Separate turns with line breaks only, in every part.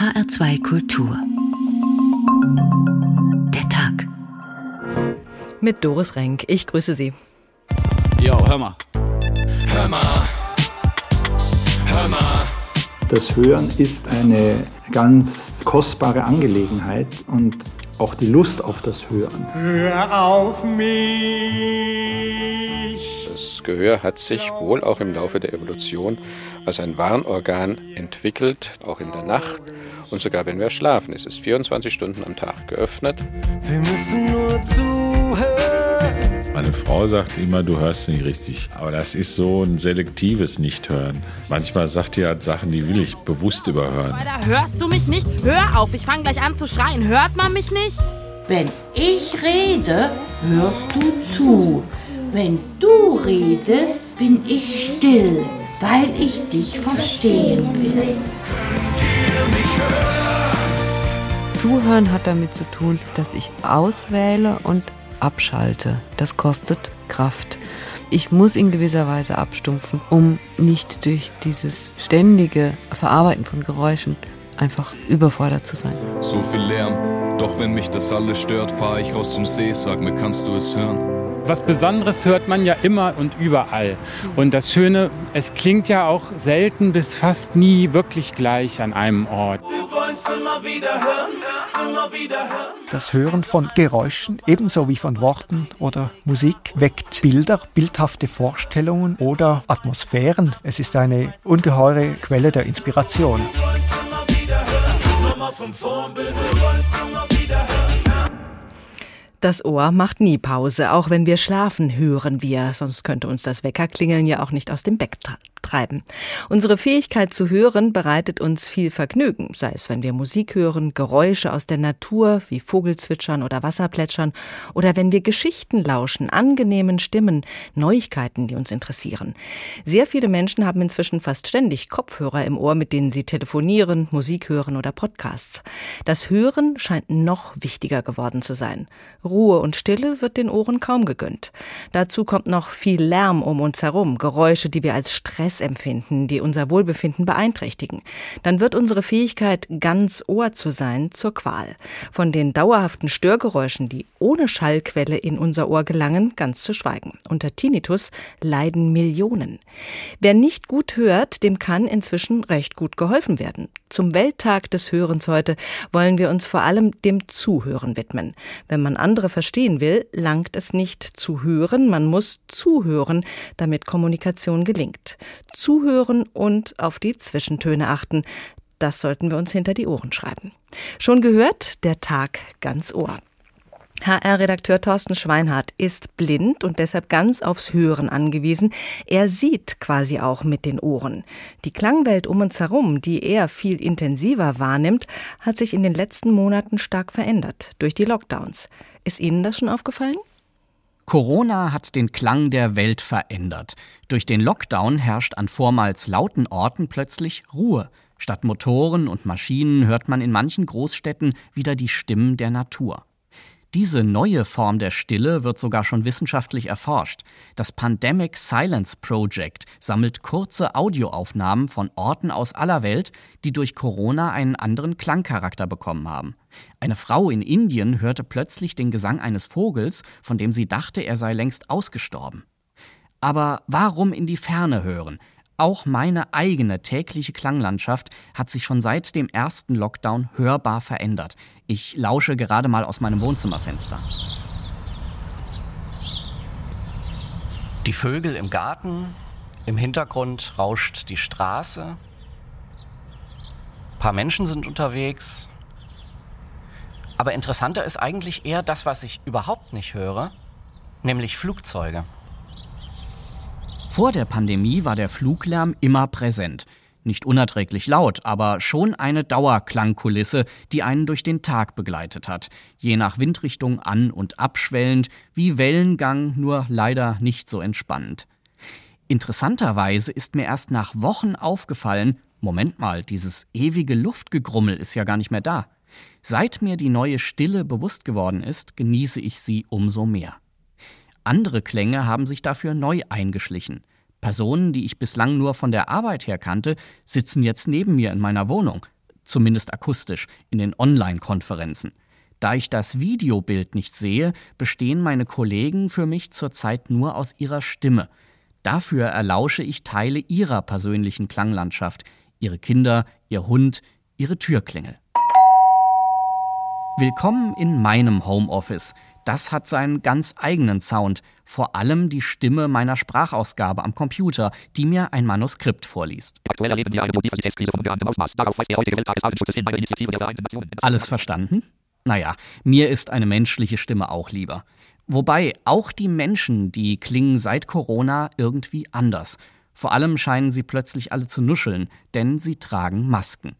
HR2 Kultur. Der Tag.
Mit Doris Renk. Ich grüße Sie.
Jo, hör mal. Hör mal. Hör mal.
Das Hören ist eine ganz kostbare Angelegenheit und auch die Lust auf das Hören.
Hör auf mich.
Das Gehör hat sich wohl auch im Laufe der Evolution als ein Warnorgan entwickelt, auch in der Nacht und sogar wenn wir schlafen. Es ist 24 Stunden am Tag geöffnet.
Wir müssen nur zuhören.
Meine Frau sagt immer, du hörst nicht richtig. Aber das ist so ein selektives Nichthören. Manchmal sagt die halt Sachen, die will ich bewusst überhören.
Alter, hörst du mich nicht? Hör auf, ich fange gleich an zu schreien. Hört man mich nicht?
Wenn ich rede, hörst du zu. Wenn du redest, bin ich still, weil ich dich verstehen will.
Zuhören hat damit zu tun, dass ich auswähle und abschalte. Das kostet Kraft. Ich muss in gewisser Weise abstumpfen, um nicht durch dieses ständige Verarbeiten von Geräuschen einfach überfordert zu sein.
So viel Lärm, doch wenn mich das alles stört, fahre ich raus zum See, sag mir, kannst du es hören?
Was Besonderes hört man ja immer und überall. Und das Schöne, es klingt ja auch selten bis fast nie wirklich gleich an einem Ort.
Das Hören von Geräuschen, ebenso wie von Worten oder Musik, weckt Bilder, bildhafte Vorstellungen oder Atmosphären. Es ist eine ungeheure Quelle der Inspiration.
Das Ohr macht nie Pause, auch wenn wir schlafen, hören wir, sonst könnte uns das Weckerklingeln ja auch nicht aus dem Bett treiben. Unsere Fähigkeit zu hören bereitet uns viel Vergnügen, sei es, wenn wir Musik hören, Geräusche aus der Natur wie Vogelzwitschern oder Wasserplätschern oder wenn wir Geschichten lauschen, angenehmen Stimmen, Neuigkeiten, die uns interessieren. Sehr viele Menschen haben inzwischen fast ständig Kopfhörer im Ohr, mit denen sie telefonieren, Musik hören oder Podcasts. Das Hören scheint noch wichtiger geworden zu sein. Ruhe und Stille wird den Ohren kaum gegönnt. Dazu kommt noch viel Lärm um uns herum, Geräusche, die wir als Stress empfinden, die unser Wohlbefinden beeinträchtigen. Dann wird unsere Fähigkeit, ganz Ohr zu sein, zur Qual. Von den dauerhaften Störgeräuschen, die ohne Schallquelle in unser Ohr gelangen, ganz zu schweigen. Unter Tinnitus leiden Millionen. Wer nicht gut hört, dem kann inzwischen recht gut geholfen werden. Zum Welttag des Hörens heute wollen wir uns vor allem dem Zuhören widmen. Wenn man andere verstehen will, langt es nicht zu hören, man muss zuhören, damit Kommunikation gelingt. Zuhören und auf die Zwischentöne achten. Das sollten wir uns hinter die Ohren schreiben. Schon gehört, der Tag ganz Ohr. HR-Redakteur Thorsten Schweinhardt ist blind und deshalb ganz aufs Hören angewiesen. Er sieht quasi auch mit den Ohren. Die Klangwelt um uns herum, die er viel intensiver wahrnimmt, hat sich in den letzten Monaten stark verändert durch die Lockdowns. Ist Ihnen das schon aufgefallen?
Corona hat den Klang der Welt verändert. Durch den Lockdown herrscht an vormals lauten Orten plötzlich Ruhe. Statt Motoren und Maschinen hört man in manchen Großstädten wieder die Stimmen der Natur. Diese neue Form der Stille wird sogar schon wissenschaftlich erforscht. Das Pandemic Silence Project sammelt kurze Audioaufnahmen von Orten aus aller Welt, die durch Corona einen anderen Klangcharakter bekommen haben. Eine Frau in Indien hörte plötzlich den Gesang eines Vogels, von dem sie dachte, er sei längst ausgestorben. Aber warum in die Ferne hören? Auch meine eigene tägliche Klanglandschaft hat sich schon seit dem ersten Lockdown hörbar verändert. Ich lausche gerade mal aus meinem Wohnzimmerfenster.
Die Vögel im Garten, im Hintergrund rauscht die Straße. Ein paar Menschen sind unterwegs. Aber interessanter ist eigentlich eher das, was ich überhaupt nicht höre, nämlich Flugzeuge.
Vor der Pandemie war der Fluglärm immer präsent. Nicht unerträglich laut, aber schon eine Dauerklangkulisse, die einen durch den Tag begleitet hat. Je nach Windrichtung an- und abschwellend, wie Wellengang, nur leider nicht so entspannend. Interessanterweise ist mir erst nach Wochen aufgefallen, Moment mal, dieses ewige Luftgegrummel ist ja gar nicht mehr da. Seit mir die neue Stille bewusst geworden ist, genieße ich sie umso mehr. Andere Klänge haben sich dafür neu eingeschlichen. Personen, die ich bislang nur von der Arbeit her kannte, sitzen jetzt neben mir in meiner Wohnung. zumindest akustisch, in den Online-Konferenzen. Da ich das Videobild nicht sehe, bestehen meine Kollegen für mich zurzeit nur aus ihrer Stimme. Dafür erlausche ich Teile ihrer persönlichen Klanglandschaft, ihre Kinder, ihr Hund, ihre Türklingel. Willkommen in meinem Homeoffice. Das hat seinen ganz eigenen Sound, vor allem die Stimme meiner Sprachausgabe am Computer, die mir ein Manuskript vorliest. Alles verstanden? Naja, mir ist eine menschliche Stimme auch lieber. Wobei auch die Menschen, die klingen seit Corona irgendwie anders. Vor allem scheinen sie plötzlich alle zu nuscheln, denn sie tragen Masken.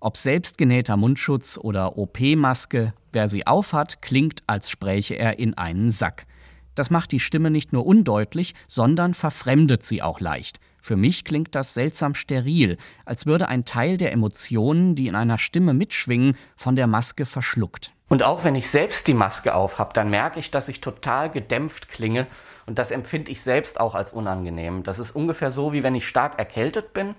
Ob selbstgenähter Mundschutz oder OP-Maske, wer sie aufhat, klingt, als spräche er in einen Sack. Das macht die Stimme nicht nur undeutlich, sondern verfremdet sie auch leicht. Für mich klingt das seltsam steril, als würde ein Teil der Emotionen, die in einer Stimme mitschwingen, von der Maske verschluckt.
Und auch wenn ich selbst die Maske aufhab, dann merke ich, dass ich total gedämpft klinge und das empfinde ich selbst auch als unangenehm. Das ist ungefähr so, wie wenn ich stark erkältet bin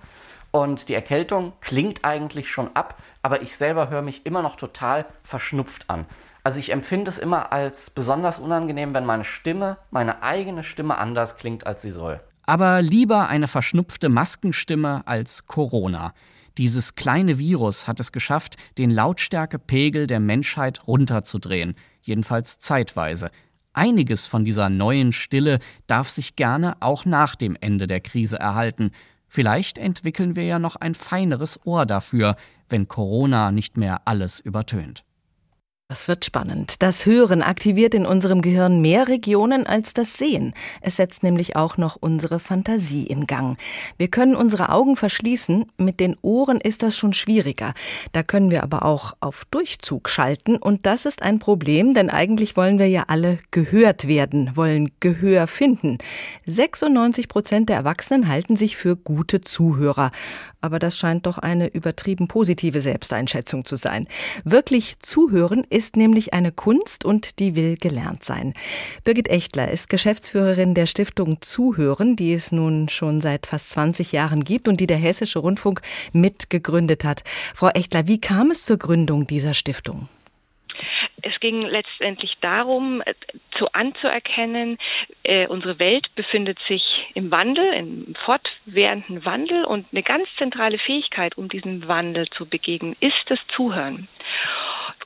und die Erkältung klingt eigentlich schon ab, aber ich selber höre mich immer noch total verschnupft an. Also ich empfinde es immer als besonders unangenehm, wenn meine Stimme, meine eigene Stimme anders klingt, als sie soll.
Aber lieber eine verschnupfte Maskenstimme als Corona. Dieses kleine Virus hat es geschafft, den Lautstärkepegel der Menschheit runterzudrehen, jedenfalls zeitweise. Einiges von dieser neuen Stille darf sich gerne auch nach dem Ende der Krise erhalten, Vielleicht entwickeln wir ja noch ein feineres Ohr dafür, wenn Corona nicht mehr alles übertönt.
Das wird spannend. Das Hören aktiviert in unserem Gehirn mehr Regionen als das Sehen. Es setzt nämlich auch noch unsere Fantasie in Gang. Wir können unsere Augen verschließen, mit den Ohren ist das schon schwieriger. Da können wir aber auch auf Durchzug schalten und das ist ein Problem, denn eigentlich wollen wir ja alle gehört werden, wollen Gehör finden. 96 Prozent der Erwachsenen halten sich für gute Zuhörer. Aber das scheint doch eine übertrieben positive Selbsteinschätzung zu sein. Wirklich zuhören ist nämlich eine Kunst und die will gelernt sein. Birgit Echtler ist Geschäftsführerin der Stiftung Zuhören, die es nun schon seit fast 20 Jahren gibt und die der Hessische Rundfunk mitgegründet hat. Frau Echtler, wie kam es zur Gründung dieser Stiftung?
Es ging letztendlich darum, äh, zu anzuerkennen, äh, unsere Welt befindet sich im Wandel, im fortwährenden Wandel und eine ganz zentrale Fähigkeit, um diesem Wandel zu begegnen, ist das Zuhören.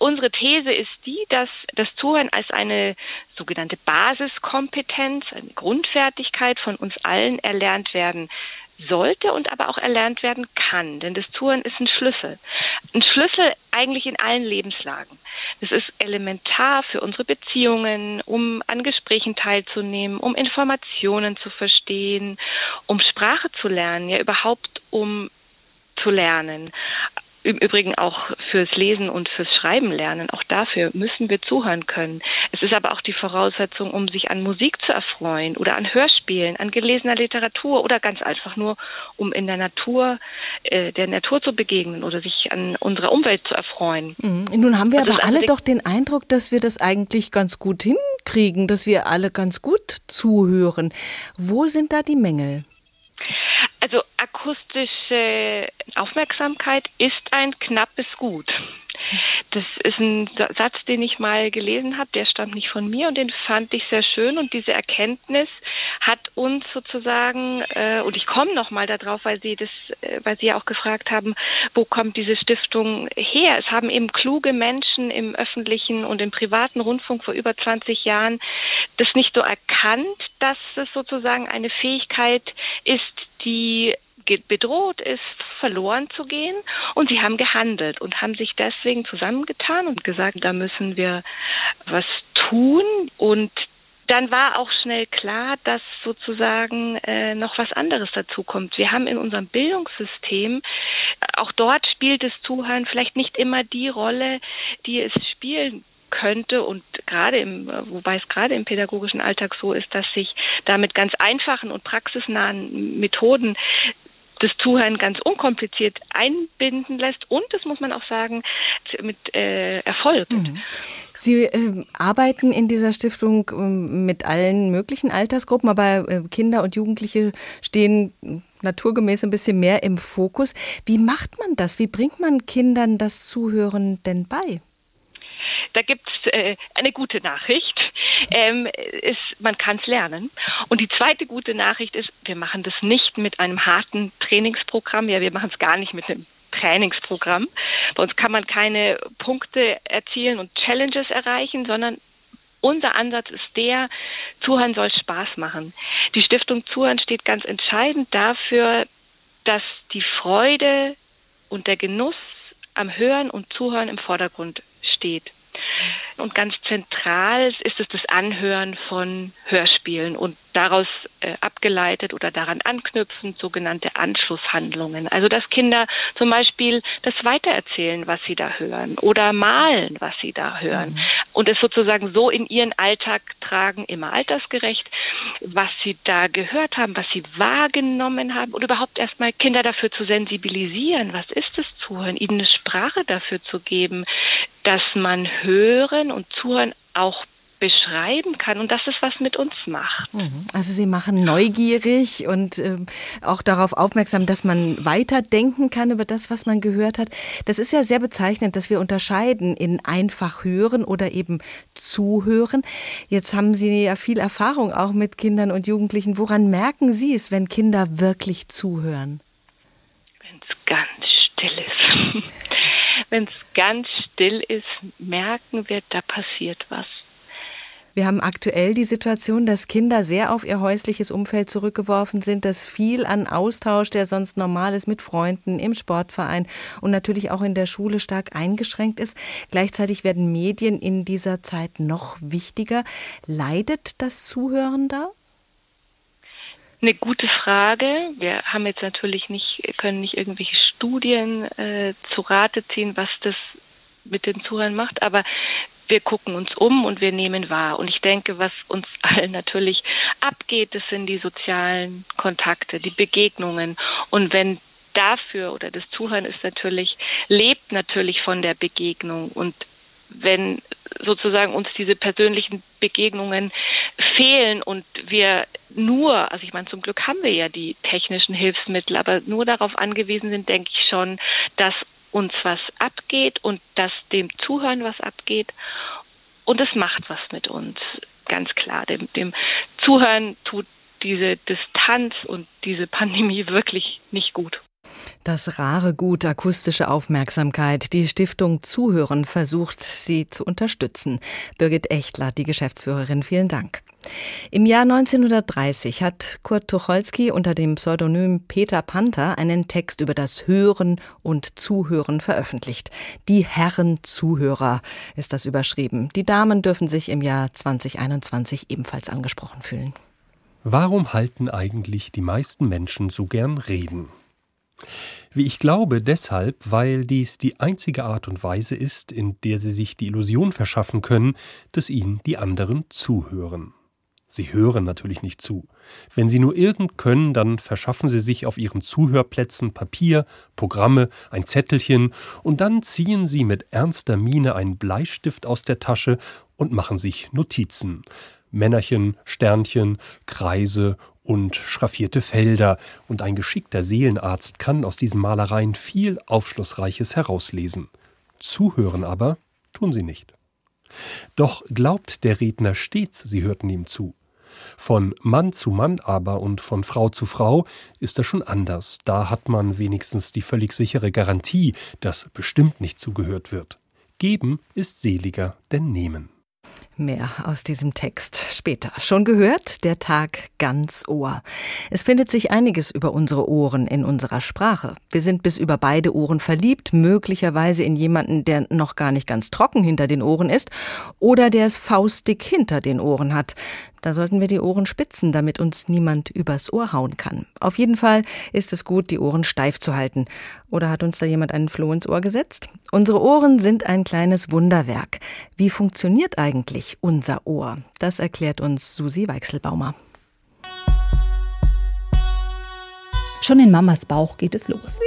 Unsere These ist die, dass das Zuhören als eine sogenannte Basiskompetenz, eine Grundfertigkeit von uns allen erlernt werden sollte und aber auch erlernt werden kann. Denn das Zuhören ist ein Schlüssel. Ein Schlüssel eigentlich in allen Lebenslagen. Das ist elementar für unsere Beziehungen, um an Gesprächen teilzunehmen, um Informationen zu verstehen, um Sprache zu lernen, ja überhaupt um zu lernen im Übrigen auch fürs Lesen und fürs Schreiben lernen. Auch dafür müssen wir zuhören können. Es ist aber auch die Voraussetzung, um sich an Musik zu erfreuen oder an Hörspielen, an gelesener Literatur oder ganz einfach nur, um in der Natur, äh, der Natur zu begegnen oder sich an unserer Umwelt zu erfreuen.
Mhm. Nun haben wir aber alle doch den Eindruck, dass wir das eigentlich ganz gut hinkriegen, dass wir alle ganz gut zuhören. Wo sind da die Mängel?
Akustische Aufmerksamkeit ist ein knappes Gut. Das ist ein Satz, den ich mal gelesen habe, der stammt nicht von mir und den fand ich sehr schön und diese Erkenntnis hat uns sozusagen äh, und ich komme noch mal darauf, weil Sie das, äh, weil Sie ja auch gefragt haben, wo kommt diese Stiftung her? Es haben eben kluge Menschen im öffentlichen und im privaten Rundfunk vor über 20 Jahren das nicht nur erkannt, dass es sozusagen eine Fähigkeit ist, die bedroht ist, verloren zu gehen. Und sie haben gehandelt und haben sich deswegen zusammengetan und gesagt, da müssen wir was tun. Und dann war auch schnell klar, dass sozusagen äh, noch was anderes dazu kommt. Wir haben in unserem Bildungssystem, auch dort spielt das Zuhören vielleicht nicht immer die Rolle, die es spielen könnte und gerade im, wobei es gerade im pädagogischen Alltag so ist, dass sich da mit ganz einfachen und praxisnahen Methoden das Zuhören ganz unkompliziert einbinden lässt und, das muss man auch sagen, mit äh, Erfolg. Mhm.
Sie äh, arbeiten in dieser Stiftung äh, mit allen möglichen Altersgruppen, aber äh, Kinder und Jugendliche stehen naturgemäß ein bisschen mehr im Fokus. Wie macht man das? Wie bringt man Kindern das Zuhören denn bei?
Da gibt es äh, eine gute Nachricht. Ähm, ist, man kann es lernen. Und die zweite gute Nachricht ist, wir machen das nicht mit einem harten Trainingsprogramm. Ja, wir machen es gar nicht mit einem Trainingsprogramm. Bei uns kann man keine Punkte erzielen und Challenges erreichen, sondern unser Ansatz ist der, Zuhören soll Spaß machen. Die Stiftung Zuhören steht ganz entscheidend dafür, dass die Freude und der Genuss am Hören und Zuhören im Vordergrund steht. Und ganz zentral ist es das Anhören von Hörspielen und daraus äh, abgeleitet oder daran anknüpfend sogenannte Anschlusshandlungen. Also dass Kinder zum Beispiel das weitererzählen, was sie da hören oder malen, was sie da hören mhm. und es sozusagen so in ihren Alltag tragen, immer altersgerecht, was sie da gehört haben, was sie wahrgenommen haben und überhaupt erstmal Kinder dafür zu sensibilisieren, was ist das Zuhören, ihnen eine Sprache dafür zu geben, dass man Hören und Zuhören auch beschreiben kann und dass es was mit uns macht.
Mhm. Also Sie machen neugierig und äh, auch darauf aufmerksam, dass man weiterdenken kann über das, was man gehört hat. Das ist ja sehr bezeichnend, dass wir unterscheiden in einfach hören oder eben zuhören. Jetzt haben Sie ja viel Erfahrung auch mit Kindern und Jugendlichen. Woran merken Sie es, wenn Kinder wirklich zuhören?
Wenn es ganz still ist. wenn es ganz still ist, merken wir, da passiert was.
Wir haben aktuell die Situation, dass Kinder sehr auf ihr häusliches Umfeld zurückgeworfen sind, dass viel an Austausch, der sonst normal ist mit Freunden im Sportverein und natürlich auch in der Schule stark eingeschränkt ist. Gleichzeitig werden Medien in dieser Zeit noch wichtiger. Leidet das Zuhören da?
Eine gute Frage. Wir haben jetzt natürlich nicht, können nicht irgendwelche Studien äh, zu Rate ziehen, was das mit den Zuhörern macht, aber wir gucken uns um und wir nehmen wahr. Und ich denke, was uns allen natürlich abgeht, das sind die sozialen Kontakte, die Begegnungen. Und wenn dafür oder das Zuhören ist natürlich, lebt natürlich von der Begegnung. Und wenn sozusagen uns diese persönlichen Begegnungen fehlen und wir nur, also ich meine, zum Glück haben wir ja die technischen Hilfsmittel, aber nur darauf angewiesen sind, denke ich schon, dass uns was abgeht und dass dem Zuhören was abgeht. Und es macht was mit uns, ganz klar. Dem, dem Zuhören tut diese Distanz und diese Pandemie wirklich nicht gut.
Das rare Gut akustische Aufmerksamkeit. Die Stiftung Zuhören versucht, sie zu unterstützen. Birgit Echtler, die Geschäftsführerin, vielen Dank. Im Jahr 1930 hat Kurt Tucholsky unter dem Pseudonym Peter Panther einen Text über das Hören und Zuhören veröffentlicht. Die Herren Zuhörer ist das überschrieben. Die Damen dürfen sich im Jahr 2021 ebenfalls angesprochen fühlen.
Warum halten eigentlich die meisten Menschen so gern Reden? Wie ich glaube, deshalb, weil dies die einzige Art und Weise ist, in der sie sich die Illusion verschaffen können, dass ihnen die anderen zuhören. Sie hören natürlich nicht zu. Wenn sie nur irgend können, dann verschaffen sie sich auf ihren Zuhörplätzen Papier, Programme, ein Zettelchen, und dann ziehen sie mit ernster Miene einen Bleistift aus der Tasche und machen sich Notizen. Männerchen, Sternchen, Kreise und schraffierte Felder, und ein geschickter Seelenarzt kann aus diesen Malereien viel Aufschlussreiches herauslesen. Zuhören aber tun sie nicht. Doch glaubt der Redner stets, sie hörten ihm zu. Von Mann zu Mann aber und von Frau zu Frau ist das schon anders. Da hat man wenigstens die völlig sichere Garantie, dass bestimmt nicht zugehört wird. Geben ist seliger denn nehmen.
Mehr aus diesem Text später. Schon gehört, der Tag ganz Ohr. Es findet sich einiges über unsere Ohren in unserer Sprache. Wir sind bis über beide Ohren verliebt, möglicherweise in jemanden, der noch gar nicht ganz trocken hinter den Ohren ist oder der es faustdick hinter den Ohren hat. Da sollten wir die Ohren spitzen, damit uns niemand übers Ohr hauen kann. Auf jeden Fall ist es gut, die Ohren steif zu halten. Oder hat uns da jemand einen Floh ins Ohr gesetzt? Unsere Ohren sind ein kleines Wunderwerk. Wie funktioniert eigentlich unser Ohr? Das erklärt uns Susi Weichselbaumer.
Schon in Mamas Bauch geht es los.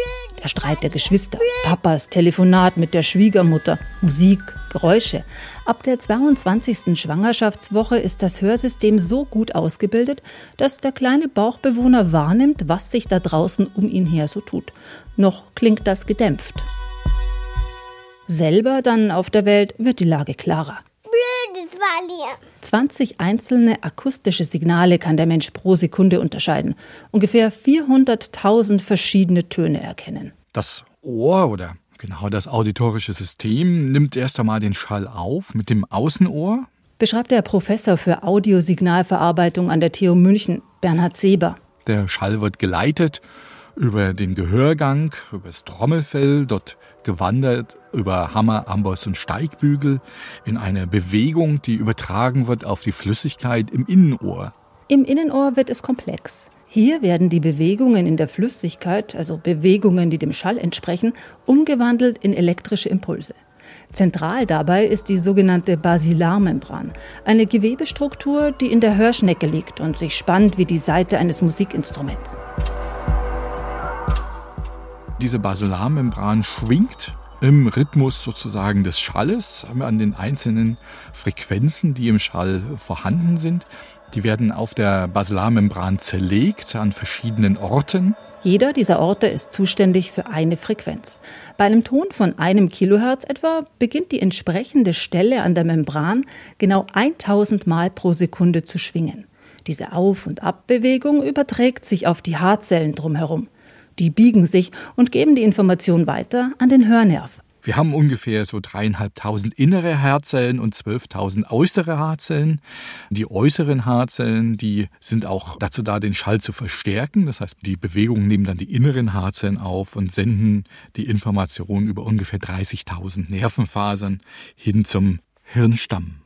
Der Streit der Geschwister, Papas Telefonat mit der Schwiegermutter, Musik, Geräusche. Ab der 22. Schwangerschaftswoche ist das Hörsystem so gut ausgebildet, dass der kleine Bauchbewohner wahrnimmt, was sich da draußen um ihn her so tut. Noch klingt das gedämpft. Selber dann auf der Welt wird die Lage klarer. 20 einzelne akustische Signale kann der Mensch pro Sekunde unterscheiden. Ungefähr 400.000 verschiedene Töne erkennen.
Das Ohr oder genau das auditorische System nimmt erst einmal den Schall auf mit dem Außenohr.
Beschreibt der Professor für Audiosignalverarbeitung an der TU München, Bernhard Seber.
Der Schall wird geleitet über den Gehörgang, über das Trommelfell, dort gewandert über Hammer, Amboss und Steigbügel in eine Bewegung, die übertragen wird auf die Flüssigkeit im Innenohr.
Im Innenohr wird es komplex. Hier werden die Bewegungen in der Flüssigkeit, also Bewegungen, die dem Schall entsprechen, umgewandelt in elektrische Impulse. Zentral dabei ist die sogenannte Basilarmembran, eine Gewebestruktur, die in der Hörschnecke liegt und sich spannt wie die Saite eines Musikinstruments.
Diese Basilarmembran schwingt im Rhythmus sozusagen des Schalles an den einzelnen Frequenzen, die im Schall vorhanden sind. Die werden auf der Basilarmembran zerlegt an verschiedenen Orten.
Jeder dieser Orte ist zuständig für eine Frequenz. Bei einem Ton von einem Kilohertz etwa beginnt die entsprechende Stelle an der Membran genau 1000 Mal pro Sekunde zu schwingen. Diese Auf- und Abbewegung überträgt sich auf die Haarzellen drumherum. Die biegen sich und geben die Information weiter an den Hörnerv.
Wir haben ungefähr so dreieinhalbtausend innere Haarzellen und zwölftausend äußere Haarzellen. Die äußeren Haarzellen, die sind auch dazu da, den Schall zu verstärken. Das heißt, die Bewegungen nehmen dann die inneren Haarzellen auf und senden die Information über ungefähr 30.000 Nervenfasern hin zum Hirnstamm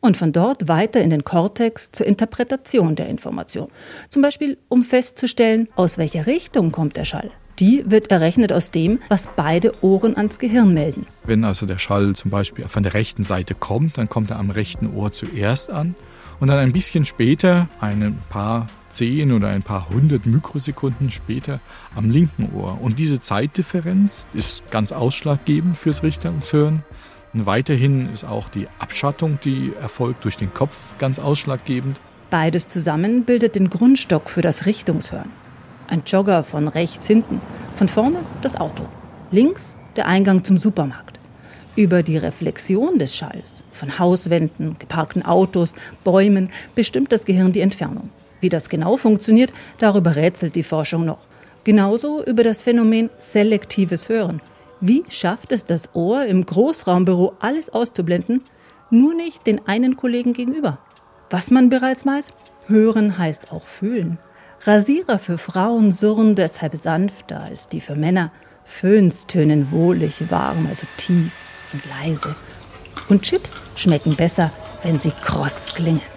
und von dort weiter in den Kortex zur Interpretation der Information. Zum Beispiel, um festzustellen, aus welcher Richtung kommt der Schall. Die wird errechnet aus dem, was beide Ohren ans Gehirn melden.
Wenn also der Schall zum Beispiel von der rechten Seite kommt, dann kommt er am rechten Ohr zuerst an und dann ein bisschen später, ein paar zehn oder ein paar hundert Mikrosekunden später am linken Ohr. Und diese Zeitdifferenz ist ganz ausschlaggebend fürs Richter und Hören. Weiterhin ist auch die Abschattung, die erfolgt durch den Kopf, ganz ausschlaggebend.
Beides zusammen bildet den Grundstock für das Richtungshören. Ein Jogger von rechts hinten, von vorne das Auto, links der Eingang zum Supermarkt. Über die Reflexion des Schalls von Hauswänden, geparkten Autos, Bäumen bestimmt das Gehirn die Entfernung. Wie das genau funktioniert, darüber rätselt die Forschung noch. Genauso über das Phänomen selektives Hören, wie schafft es das Ohr im Großraumbüro alles auszublenden, nur nicht den einen Kollegen gegenüber? Was man bereits weiß, hören heißt auch fühlen. Rasierer für Frauen surren deshalb sanfter als die für Männer. Föhns tönen wohlig warm, also tief und leise. Und Chips schmecken besser, wenn sie kross klingen.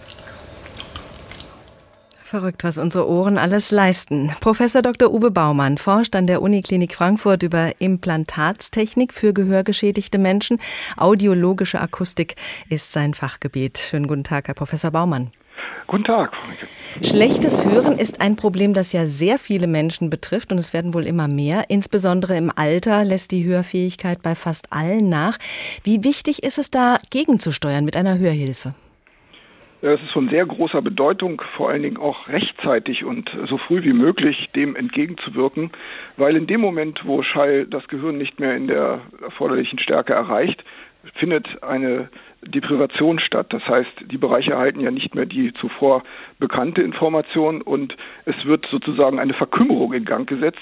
Verrückt, was unsere Ohren alles leisten. Professor Dr. Uwe Baumann forscht an der Uniklinik Frankfurt über Implantatstechnik für gehörgeschädigte Menschen. Audiologische Akustik ist sein Fachgebiet. Schönen guten Tag, Herr Professor Baumann.
Guten Tag.
Schlechtes Hören ist ein Problem, das ja sehr viele Menschen betrifft und es werden wohl immer mehr. Insbesondere im Alter lässt die Hörfähigkeit bei fast allen nach. Wie wichtig ist es da, gegenzusteuern mit einer Hörhilfe?
Es ist von sehr großer Bedeutung, vor allen Dingen auch rechtzeitig und so früh wie möglich dem entgegenzuwirken, weil in dem Moment, wo Schall das Gehirn nicht mehr in der erforderlichen Stärke erreicht, findet eine Deprivation statt. Das heißt, die Bereiche erhalten ja nicht mehr die zuvor bekannte Information und es wird sozusagen eine Verkümmerung in Gang gesetzt.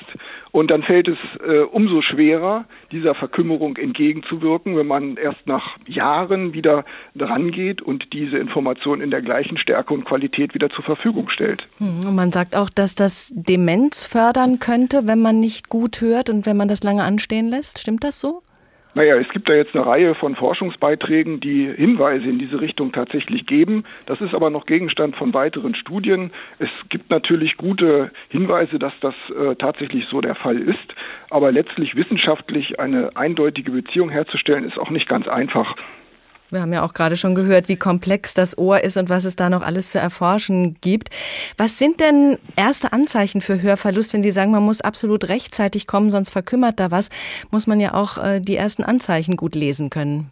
Und dann fällt es äh, umso schwerer, dieser Verkümmerung entgegenzuwirken, wenn man erst nach Jahren wieder dran geht und diese Information in der gleichen Stärke und Qualität wieder zur Verfügung stellt.
Hm, und man sagt auch, dass das Demenz fördern könnte, wenn man nicht gut hört und wenn man das lange anstehen lässt. Stimmt das so?
Naja, es gibt da jetzt eine Reihe von Forschungsbeiträgen, die Hinweise in diese Richtung tatsächlich geben. Das ist aber noch Gegenstand von weiteren Studien. Es gibt natürlich gute Hinweise, dass das äh, tatsächlich so der Fall ist. Aber letztlich wissenschaftlich eine eindeutige Beziehung herzustellen, ist auch nicht ganz einfach.
Wir haben ja auch gerade schon gehört, wie komplex das Ohr ist und was es da noch alles zu erforschen gibt. Was sind denn erste Anzeichen für Hörverlust, wenn Sie sagen, man muss absolut rechtzeitig kommen, sonst verkümmert da was, muss man ja auch äh, die ersten Anzeichen gut lesen können.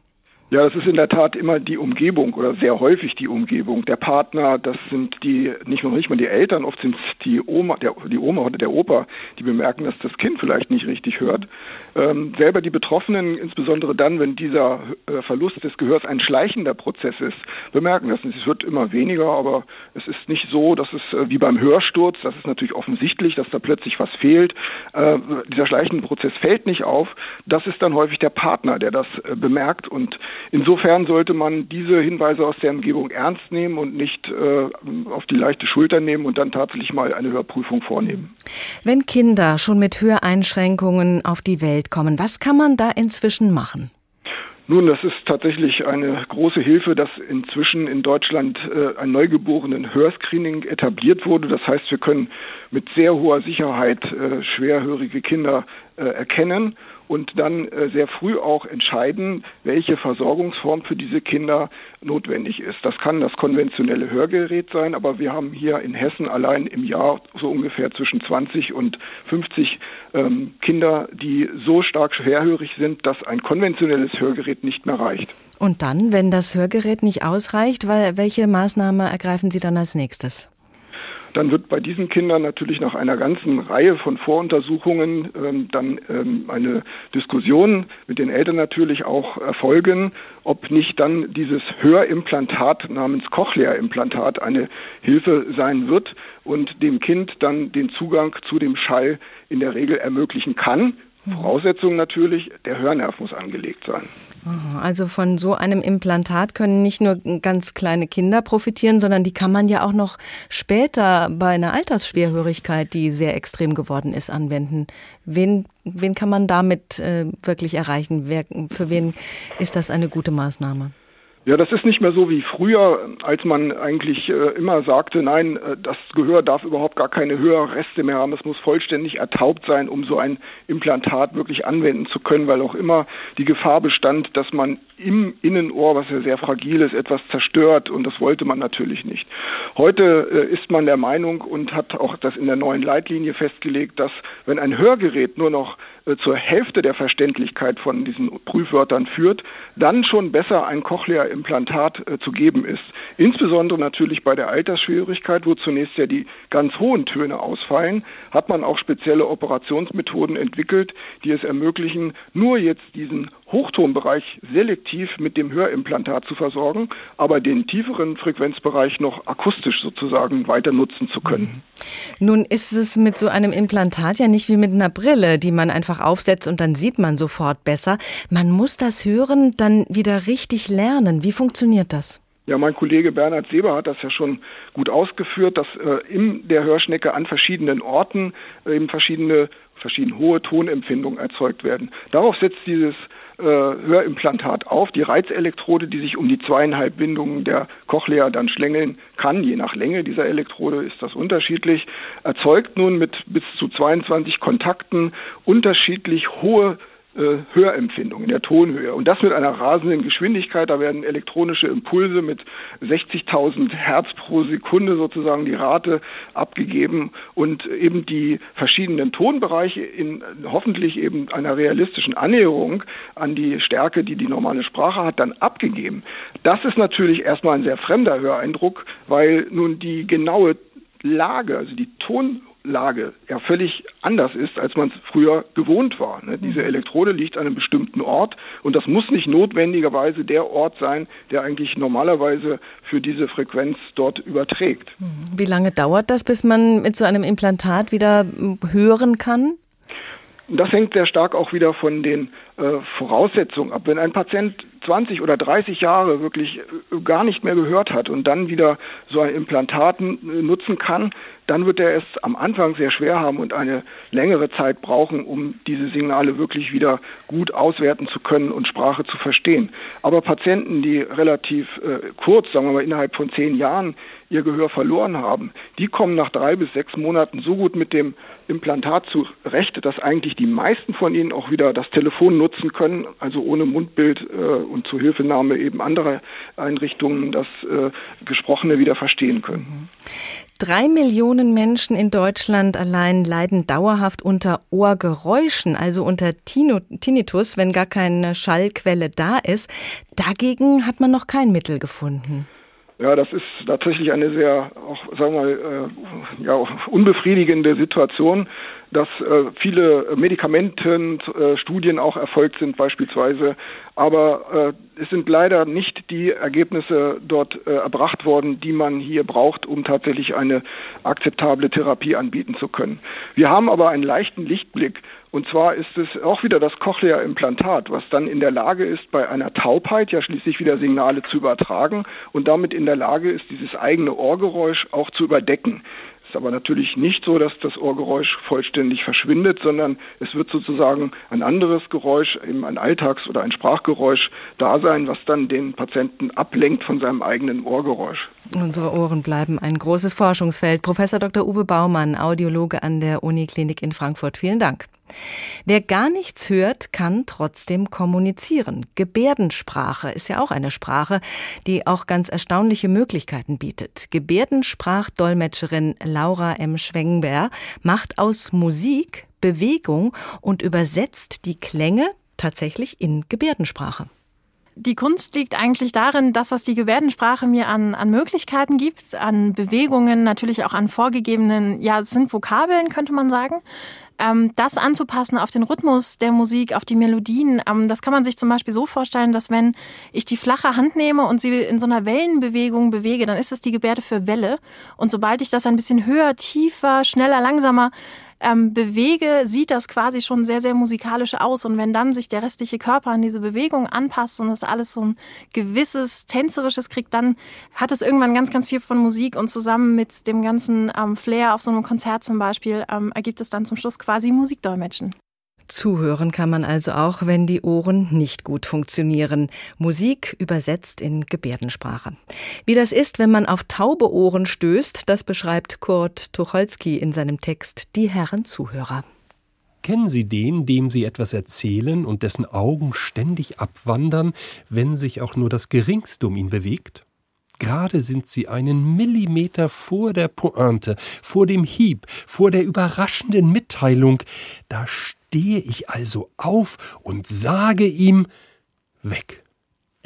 Ja, das ist in der Tat immer die Umgebung oder sehr häufig die Umgebung. Der Partner, das sind die, nicht nur nicht mal die Eltern, oft sind es die Oma, der, die Oma oder der Opa, die bemerken, dass das Kind vielleicht nicht richtig hört. Ähm, selber die Betroffenen, insbesondere dann, wenn dieser äh, Verlust des Gehörs ein schleichender Prozess ist, bemerken das. Es wird immer weniger, aber es ist nicht so, dass es äh, wie beim Hörsturz, das ist natürlich offensichtlich, dass da plötzlich was fehlt. Äh, dieser schleichende Prozess fällt nicht auf. Das ist dann häufig der Partner, der das äh, bemerkt und Insofern sollte man diese Hinweise aus der Umgebung ernst nehmen und nicht äh, auf die leichte Schulter nehmen und dann tatsächlich mal eine Hörprüfung vornehmen.
Wenn Kinder schon mit Höreinschränkungen auf die Welt kommen, was kann man da inzwischen machen?
Nun, das ist tatsächlich eine große Hilfe, dass inzwischen in Deutschland äh, ein neugeborenen Hörscreening etabliert wurde. Das heißt, wir können mit sehr hoher Sicherheit äh, schwerhörige Kinder äh, erkennen und dann äh, sehr früh auch entscheiden, welche Versorgungsform für diese Kinder notwendig ist. Das kann das konventionelle Hörgerät sein, aber wir haben hier in Hessen allein im Jahr so ungefähr zwischen 20 und 50 ähm, Kinder, die so stark schwerhörig sind, dass ein konventionelles Hörgerät nicht mehr reicht.
Und dann, wenn das Hörgerät nicht ausreicht, welche Maßnahme ergreifen Sie dann als nächstes?
Dann wird bei diesen Kindern natürlich nach einer ganzen Reihe von Voruntersuchungen ähm, dann ähm, eine Diskussion mit den Eltern natürlich auch erfolgen, ob nicht dann dieses Hörimplantat namens Cochlea-Implantat eine Hilfe sein wird und dem Kind dann den Zugang zu dem Schall in der Regel ermöglichen kann. Mhm. Voraussetzung natürlich, der Hörnerv muss angelegt sein.
Also von so einem Implantat können nicht nur ganz kleine Kinder profitieren, sondern die kann man ja auch noch später bei einer Altersschwerhörigkeit, die sehr extrem geworden ist, anwenden. Wen, wen kann man damit äh, wirklich erreichen? Wer, für wen ist das eine gute Maßnahme?
Ja, das ist nicht mehr so wie früher, als man eigentlich äh, immer sagte, nein, äh, das Gehör darf überhaupt gar keine Hörreste mehr haben, es muss vollständig ertaubt sein, um so ein Implantat wirklich anwenden zu können, weil auch immer die Gefahr bestand, dass man im Innenohr, was ja sehr fragil ist, etwas zerstört und das wollte man natürlich nicht. Heute äh, ist man der Meinung und hat auch das in der neuen Leitlinie festgelegt, dass wenn ein Hörgerät nur noch zur Hälfte der Verständlichkeit von diesen Prüfwörtern führt, dann schon besser ein Cochlea-Implantat äh, zu geben ist. Insbesondere natürlich bei der Altersschwierigkeit, wo zunächst ja die ganz hohen Töne ausfallen, hat man auch spezielle Operationsmethoden entwickelt, die es ermöglichen, nur jetzt diesen Hochtonbereich selektiv mit dem Hörimplantat zu versorgen, aber den tieferen Frequenzbereich noch akustisch sozusagen weiter nutzen zu können.
Nun ist es mit so einem Implantat ja nicht wie mit einer Brille, die man einfach aufsetzt und dann sieht man sofort besser. Man muss das Hören dann wieder richtig lernen. Wie funktioniert das?
Ja, mein Kollege Bernhard Seber hat das ja schon gut ausgeführt, dass äh, in der Hörschnecke an verschiedenen Orten äh, eben verschiedene, verschiedene hohe Tonempfindungen erzeugt werden. Darauf setzt dieses äh, Hörimplantat auf. Die Reizelektrode, die sich um die zweieinhalb Windungen der Cochlea dann schlängeln kann, je nach Länge dieser Elektrode ist das unterschiedlich, erzeugt nun mit bis zu 22 Kontakten unterschiedlich hohe Hörempfindung in der Tonhöhe. Und das mit einer rasenden Geschwindigkeit. Da werden elektronische Impulse mit 60.000 Hertz pro Sekunde sozusagen die Rate abgegeben und eben die verschiedenen Tonbereiche in hoffentlich eben einer realistischen Annäherung an die Stärke, die die normale Sprache hat, dann abgegeben. Das ist natürlich erstmal ein sehr fremder Höreindruck, weil nun die genaue Lage, also die Ton Lage ja völlig anders ist, als man es früher gewohnt war. Ne? Diese mhm. Elektrode liegt an einem bestimmten Ort und das muss nicht notwendigerweise der Ort sein, der eigentlich normalerweise für diese Frequenz dort überträgt.
Mhm. Wie lange dauert das, bis man mit so einem Implantat wieder hören kann?
Das hängt sehr stark auch wieder von den äh, Voraussetzungen ab. Wenn ein Patient 20 oder 30 Jahre wirklich äh, gar nicht mehr gehört hat und dann wieder so ein Implantat nutzen kann, dann wird er es am Anfang sehr schwer haben und eine längere Zeit brauchen, um diese Signale wirklich wieder gut auswerten zu können und Sprache zu verstehen. Aber Patienten, die relativ äh, kurz, sagen wir mal innerhalb von zehn Jahren, ihr Gehör verloren haben, die kommen nach drei bis sechs Monaten so gut mit dem Implantat zurecht, dass eigentlich die meisten von ihnen auch wieder das Telefon nutzen können, also ohne Mundbild äh, und Zuhilfenahme eben anderer Einrichtungen das äh, Gesprochene wieder verstehen können.
Drei Millionen Menschen in Deutschland allein leiden dauerhaft unter Ohrgeräuschen, also unter Tinnitus, wenn gar keine Schallquelle da ist. Dagegen hat man noch kein Mittel gefunden.
Ja, das ist tatsächlich eine sehr, auch sagen wir mal, äh, ja, unbefriedigende Situation, dass äh, viele Medikamentenstudien äh, auch erfolgt sind beispielsweise, aber äh, es sind leider nicht die Ergebnisse dort äh, erbracht worden, die man hier braucht, um tatsächlich eine akzeptable Therapie anbieten zu können. Wir haben aber einen leichten Lichtblick. Und zwar ist es auch wieder das Cochlea-Implantat, was dann in der Lage ist, bei einer Taubheit ja schließlich wieder Signale zu übertragen und damit in der Lage ist, dieses eigene Ohrgeräusch auch zu überdecken aber natürlich nicht so, dass das Ohrgeräusch vollständig verschwindet, sondern es wird sozusagen ein anderes Geräusch, eben ein Alltags- oder ein Sprachgeräusch da sein, was dann den Patienten ablenkt von seinem eigenen Ohrgeräusch.
Unsere Ohren bleiben ein großes Forschungsfeld. Professor Dr. Uwe Baumann, Audiologe an der Uniklinik in Frankfurt. Vielen Dank. Wer gar nichts hört, kann trotzdem kommunizieren. Gebärdensprache ist ja auch eine Sprache, die auch ganz erstaunliche Möglichkeiten bietet. Gebärdensprachdolmetscherin Laura M. Schwengber macht aus Musik Bewegung und übersetzt die Klänge tatsächlich in Gebärdensprache
die Kunst liegt eigentlich darin, das, was die Gebärdensprache mir an, an Möglichkeiten gibt, an Bewegungen, natürlich auch an vorgegebenen, ja, es sind Vokabeln, könnte man sagen. Ähm, das anzupassen auf den Rhythmus der Musik, auf die Melodien, ähm, das kann man sich zum Beispiel so vorstellen, dass wenn ich die flache Hand nehme und sie in so einer Wellenbewegung bewege, dann ist es die Gebärde für Welle. Und sobald ich das ein bisschen höher, tiefer, schneller, langsamer ähm, bewege, sieht das quasi schon sehr, sehr musikalisch aus. Und wenn dann sich der restliche Körper an diese Bewegung anpasst und das alles so ein gewisses Tänzerisches kriegt, dann hat es irgendwann ganz, ganz viel von Musik und zusammen mit dem ganzen ähm, Flair auf so einem Konzert zum Beispiel ähm, ergibt es dann zum Schluss quasi Musikdolmetschen.
Zuhören kann man also auch, wenn die Ohren nicht gut funktionieren. Musik übersetzt in Gebärdensprache. Wie das ist, wenn man auf taube Ohren stößt, das beschreibt Kurt Tucholsky in seinem Text Die Herren Zuhörer.
Kennen Sie den, dem Sie etwas erzählen und dessen Augen ständig abwandern, wenn sich auch nur das Geringste um ihn bewegt? Gerade sind Sie einen Millimeter vor der Pointe, vor dem Hieb, vor der überraschenden Mitteilung. Da stehe ich also auf und sage ihm weg.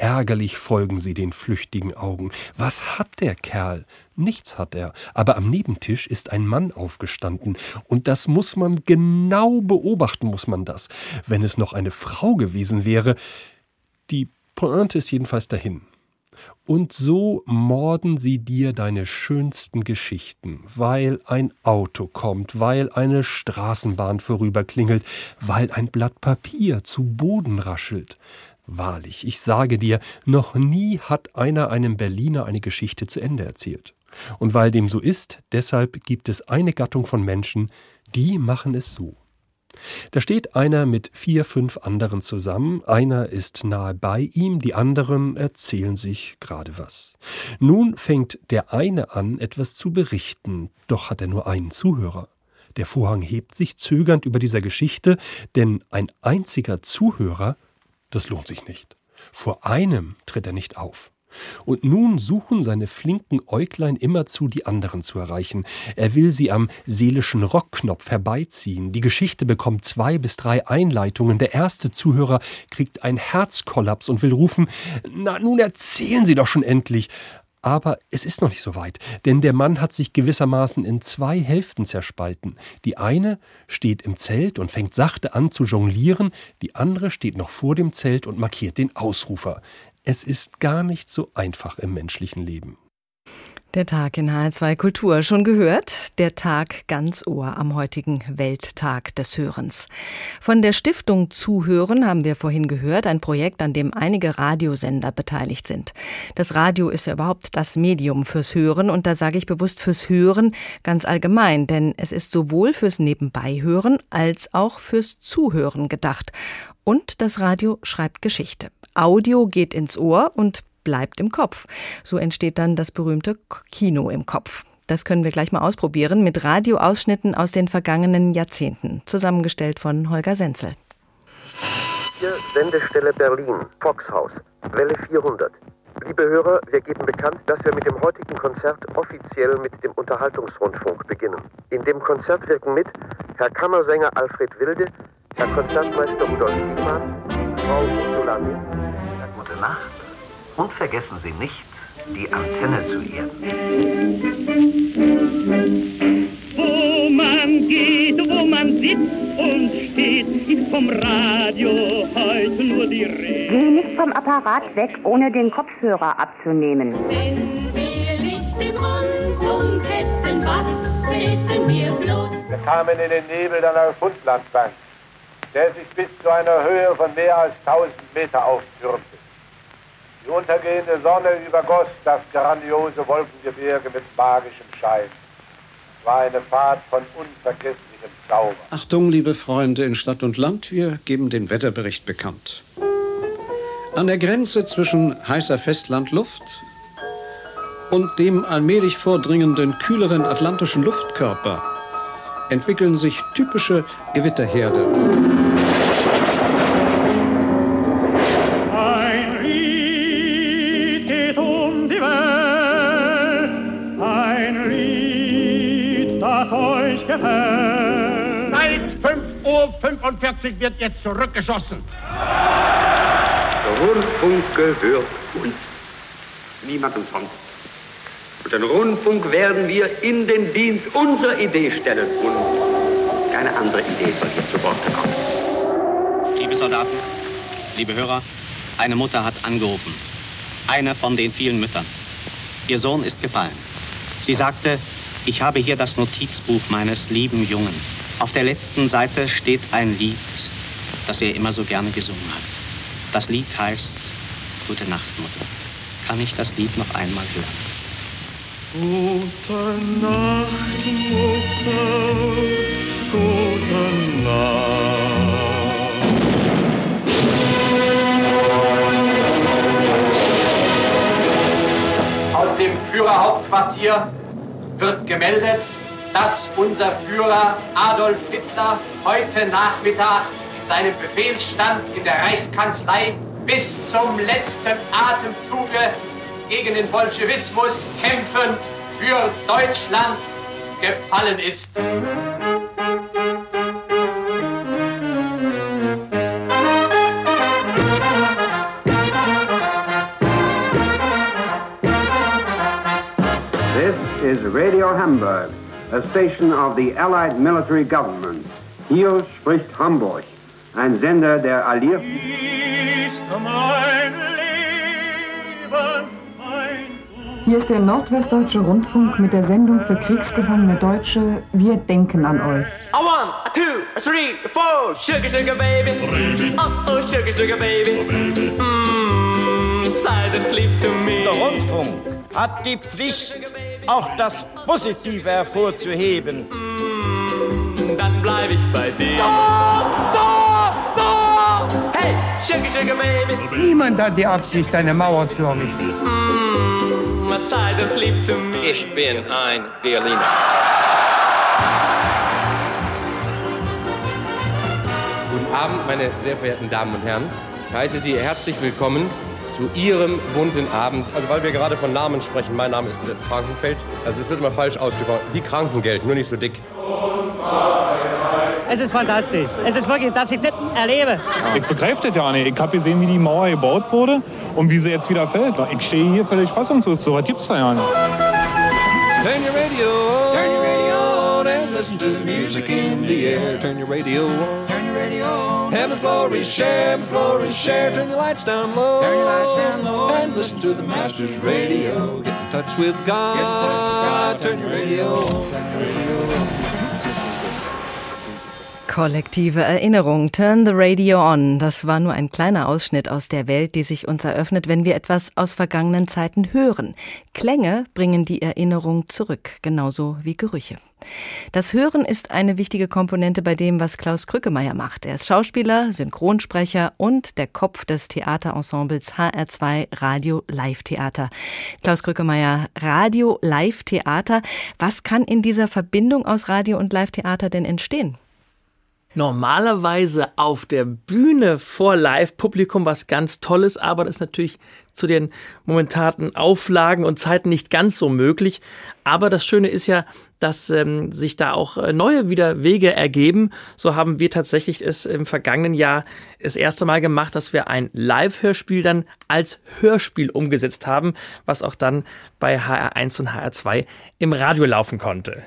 Ärgerlich folgen sie den flüchtigen Augen. Was hat der Kerl? Nichts hat er, aber am Nebentisch ist ein Mann aufgestanden, und das muss man genau beobachten, muss man das. Wenn es noch eine Frau gewesen wäre. Die Pointe ist jedenfalls dahin. Und so morden sie dir deine schönsten Geschichten, weil ein Auto kommt, weil eine Straßenbahn vorüberklingelt, weil ein Blatt Papier zu Boden raschelt. Wahrlich, ich sage dir, noch nie hat einer einem Berliner eine Geschichte zu Ende erzählt. Und weil dem so ist, deshalb gibt es eine Gattung von Menschen, die machen es so. Da steht einer mit vier, fünf anderen zusammen, einer ist nahe bei ihm, die anderen erzählen sich gerade was. Nun fängt der eine an, etwas zu berichten, doch hat er nur einen Zuhörer. Der Vorhang hebt sich zögernd über dieser Geschichte, denn ein einziger Zuhörer, das lohnt sich nicht. Vor einem tritt er nicht auf. Und nun suchen seine flinken Äuglein immerzu, die anderen zu erreichen. Er will sie am seelischen Rockknopf herbeiziehen. Die Geschichte bekommt zwei bis drei Einleitungen. Der erste Zuhörer kriegt einen Herzkollaps und will rufen, na, nun erzählen Sie doch schon endlich. Aber es ist noch nicht so weit, denn der Mann hat sich gewissermaßen in zwei Hälften zerspalten. Die eine steht im Zelt und fängt sachte an zu jonglieren, die andere steht noch vor dem Zelt und markiert den Ausrufer. Es ist gar nicht so einfach im menschlichen Leben.
Der Tag in H2 Kultur. Schon gehört? Der Tag ganz Ohr am heutigen Welttag des Hörens. Von der Stiftung Zuhören haben wir vorhin gehört, ein Projekt, an dem einige Radiosender beteiligt sind. Das Radio ist ja überhaupt das Medium fürs Hören und da sage ich bewusst fürs Hören ganz allgemein, denn es ist sowohl fürs Nebenbeihören als auch fürs Zuhören gedacht. Und das Radio schreibt Geschichte. Audio geht ins Ohr und bleibt im Kopf. So entsteht dann das berühmte Kino im Kopf. Das können wir gleich mal ausprobieren mit Radioausschnitten aus den vergangenen Jahrzehnten, zusammengestellt von Holger Senzel.
Hier Sendestelle Berlin, Foxhaus, Welle 400. Liebe Hörer, wir geben bekannt, dass wir mit dem heutigen Konzert offiziell mit dem Unterhaltungsrundfunk beginnen. In dem Konzert wirken mit Herr Kammersänger Alfred Wilde, Herr Konzertmeister Rudolf Diemann, Frau Ursula Mitt.
Gute Nacht. Und vergessen Sie nicht, die Antenne zu erden.
Wo man geht, wo man sitzt und steht, ist vom Radio heute nur die Rede.
Geh nicht vom Apparat weg, ohne den Kopfhörer abzunehmen.
Wenn wir nicht den Rundfunk hätten, was täten wir bloß?
Wir kamen in den Nebel der Neufundlandbank, der sich bis zu einer Höhe von mehr als 1000 Meter auftürmte. Die untergehende Sonne übergoss das grandiose Wolkengebirge mit magischem Schein. Es war eine Fahrt von unvergesslichem Zauber.
Achtung, liebe Freunde in Stadt und Land, wir geben den Wetterbericht bekannt. An der Grenze zwischen heißer Festlandluft und dem allmählich vordringenden kühleren atlantischen Luftkörper entwickeln sich typische Gewitterherde.
5.45 Uhr wird jetzt zurückgeschossen.
Der Rundfunk gehört uns, niemandem sonst. Und den Rundfunk werden wir in den Dienst unserer Idee stellen und keine andere Idee soll hier zu Wort kommen.
Liebe Soldaten, liebe Hörer, eine Mutter hat angerufen. Eine von den vielen Müttern. Ihr Sohn ist gefallen. Sie sagte, ich habe hier das Notizbuch meines lieben Jungen. Auf der letzten Seite steht ein Lied, das er immer so gerne gesungen hat. Das Lied heißt Gute Nacht, Mutter. Kann ich das Lied noch einmal hören?
Gute Nacht, Mutter, gute
Aus dem Führerhauptquartier wird gemeldet, dass unser Führer Adolf Hitler heute Nachmittag seinem Befehlsstand in der Reichskanzlei bis zum letzten Atemzuge gegen den Bolschewismus kämpfend für Deutschland gefallen ist.
This is Radio Hamburg, a station of the Allied Military Government. Hier spricht Hamburg, ein Sender der Alliierten.
Ist mein Leben
Hier ist der Nordwestdeutsche Rundfunk mit der Sendung für kriegsgefangene Deutsche. Wir denken an euch.
A one, a two, a three, a four. Sugar, sugar, baby. Oh, oh, sugar, sugar, baby. Mmm, silent leap to me.
Der Rundfunk hat die Pflicht, auch das Positive hervorzuheben.
Mm, dann bleib ich bei dir. Da, da, da. Hey, sugar, sugar, baby.
Niemand hat die Absicht, eine Mauer zu errichten.
Mm, silent leap to me.
Ich bin ein Berliner.
Guten Abend, meine sehr verehrten Damen und Herren. Ich heiße Sie herzlich willkommen zu Ihrem bunten Abend.
Also weil wir gerade von Namen sprechen, mein Name ist Frankenfeld. Also es wird immer falsch ausgesprochen. Wie Krankengeld, nur nicht so dick.
Es ist fantastisch. Es ist wirklich, dass ich das erlebe.
Ich begreife das ja nicht. Ich habe gesehen, wie die Mauer gebaut wurde und wie sie jetzt wieder fällt. Ich stehe hier völlig fassungslos. So was gibt's da ja nicht.
Turn your radio, turn your radio on and listen to the music in the air. Turn your radio on, Heaven's glory, share, heaven's glory, share. Turn your lights down low. Turn your lights down low. And listen to the Master's radio. Get in touch with God. Get in touch with God. Turn your radio. Turn your radio.
Kollektive Erinnerung, Turn the Radio On. Das war nur ein kleiner Ausschnitt aus der Welt, die sich uns eröffnet, wenn wir etwas aus vergangenen Zeiten hören. Klänge bringen die Erinnerung zurück, genauso wie Gerüche. Das Hören ist eine wichtige Komponente bei dem, was Klaus Krückemeier macht. Er ist Schauspieler, Synchronsprecher und der Kopf des Theaterensembles HR2 Radio Live Theater. Klaus Krückemeier, Radio Live Theater. Was kann in dieser Verbindung aus Radio und Live Theater denn entstehen?
Normalerweise auf der Bühne vor Live-Publikum was ganz Tolles, aber das ist natürlich zu den momentanen Auflagen und Zeiten nicht ganz so möglich. Aber das Schöne ist ja, dass ähm, sich da auch äh, neue wieder Wege ergeben. So haben wir tatsächlich es im vergangenen Jahr das erste Mal gemacht, dass wir ein Live-Hörspiel dann als Hörspiel umgesetzt haben, was auch dann bei HR1 und HR2 im Radio laufen konnte.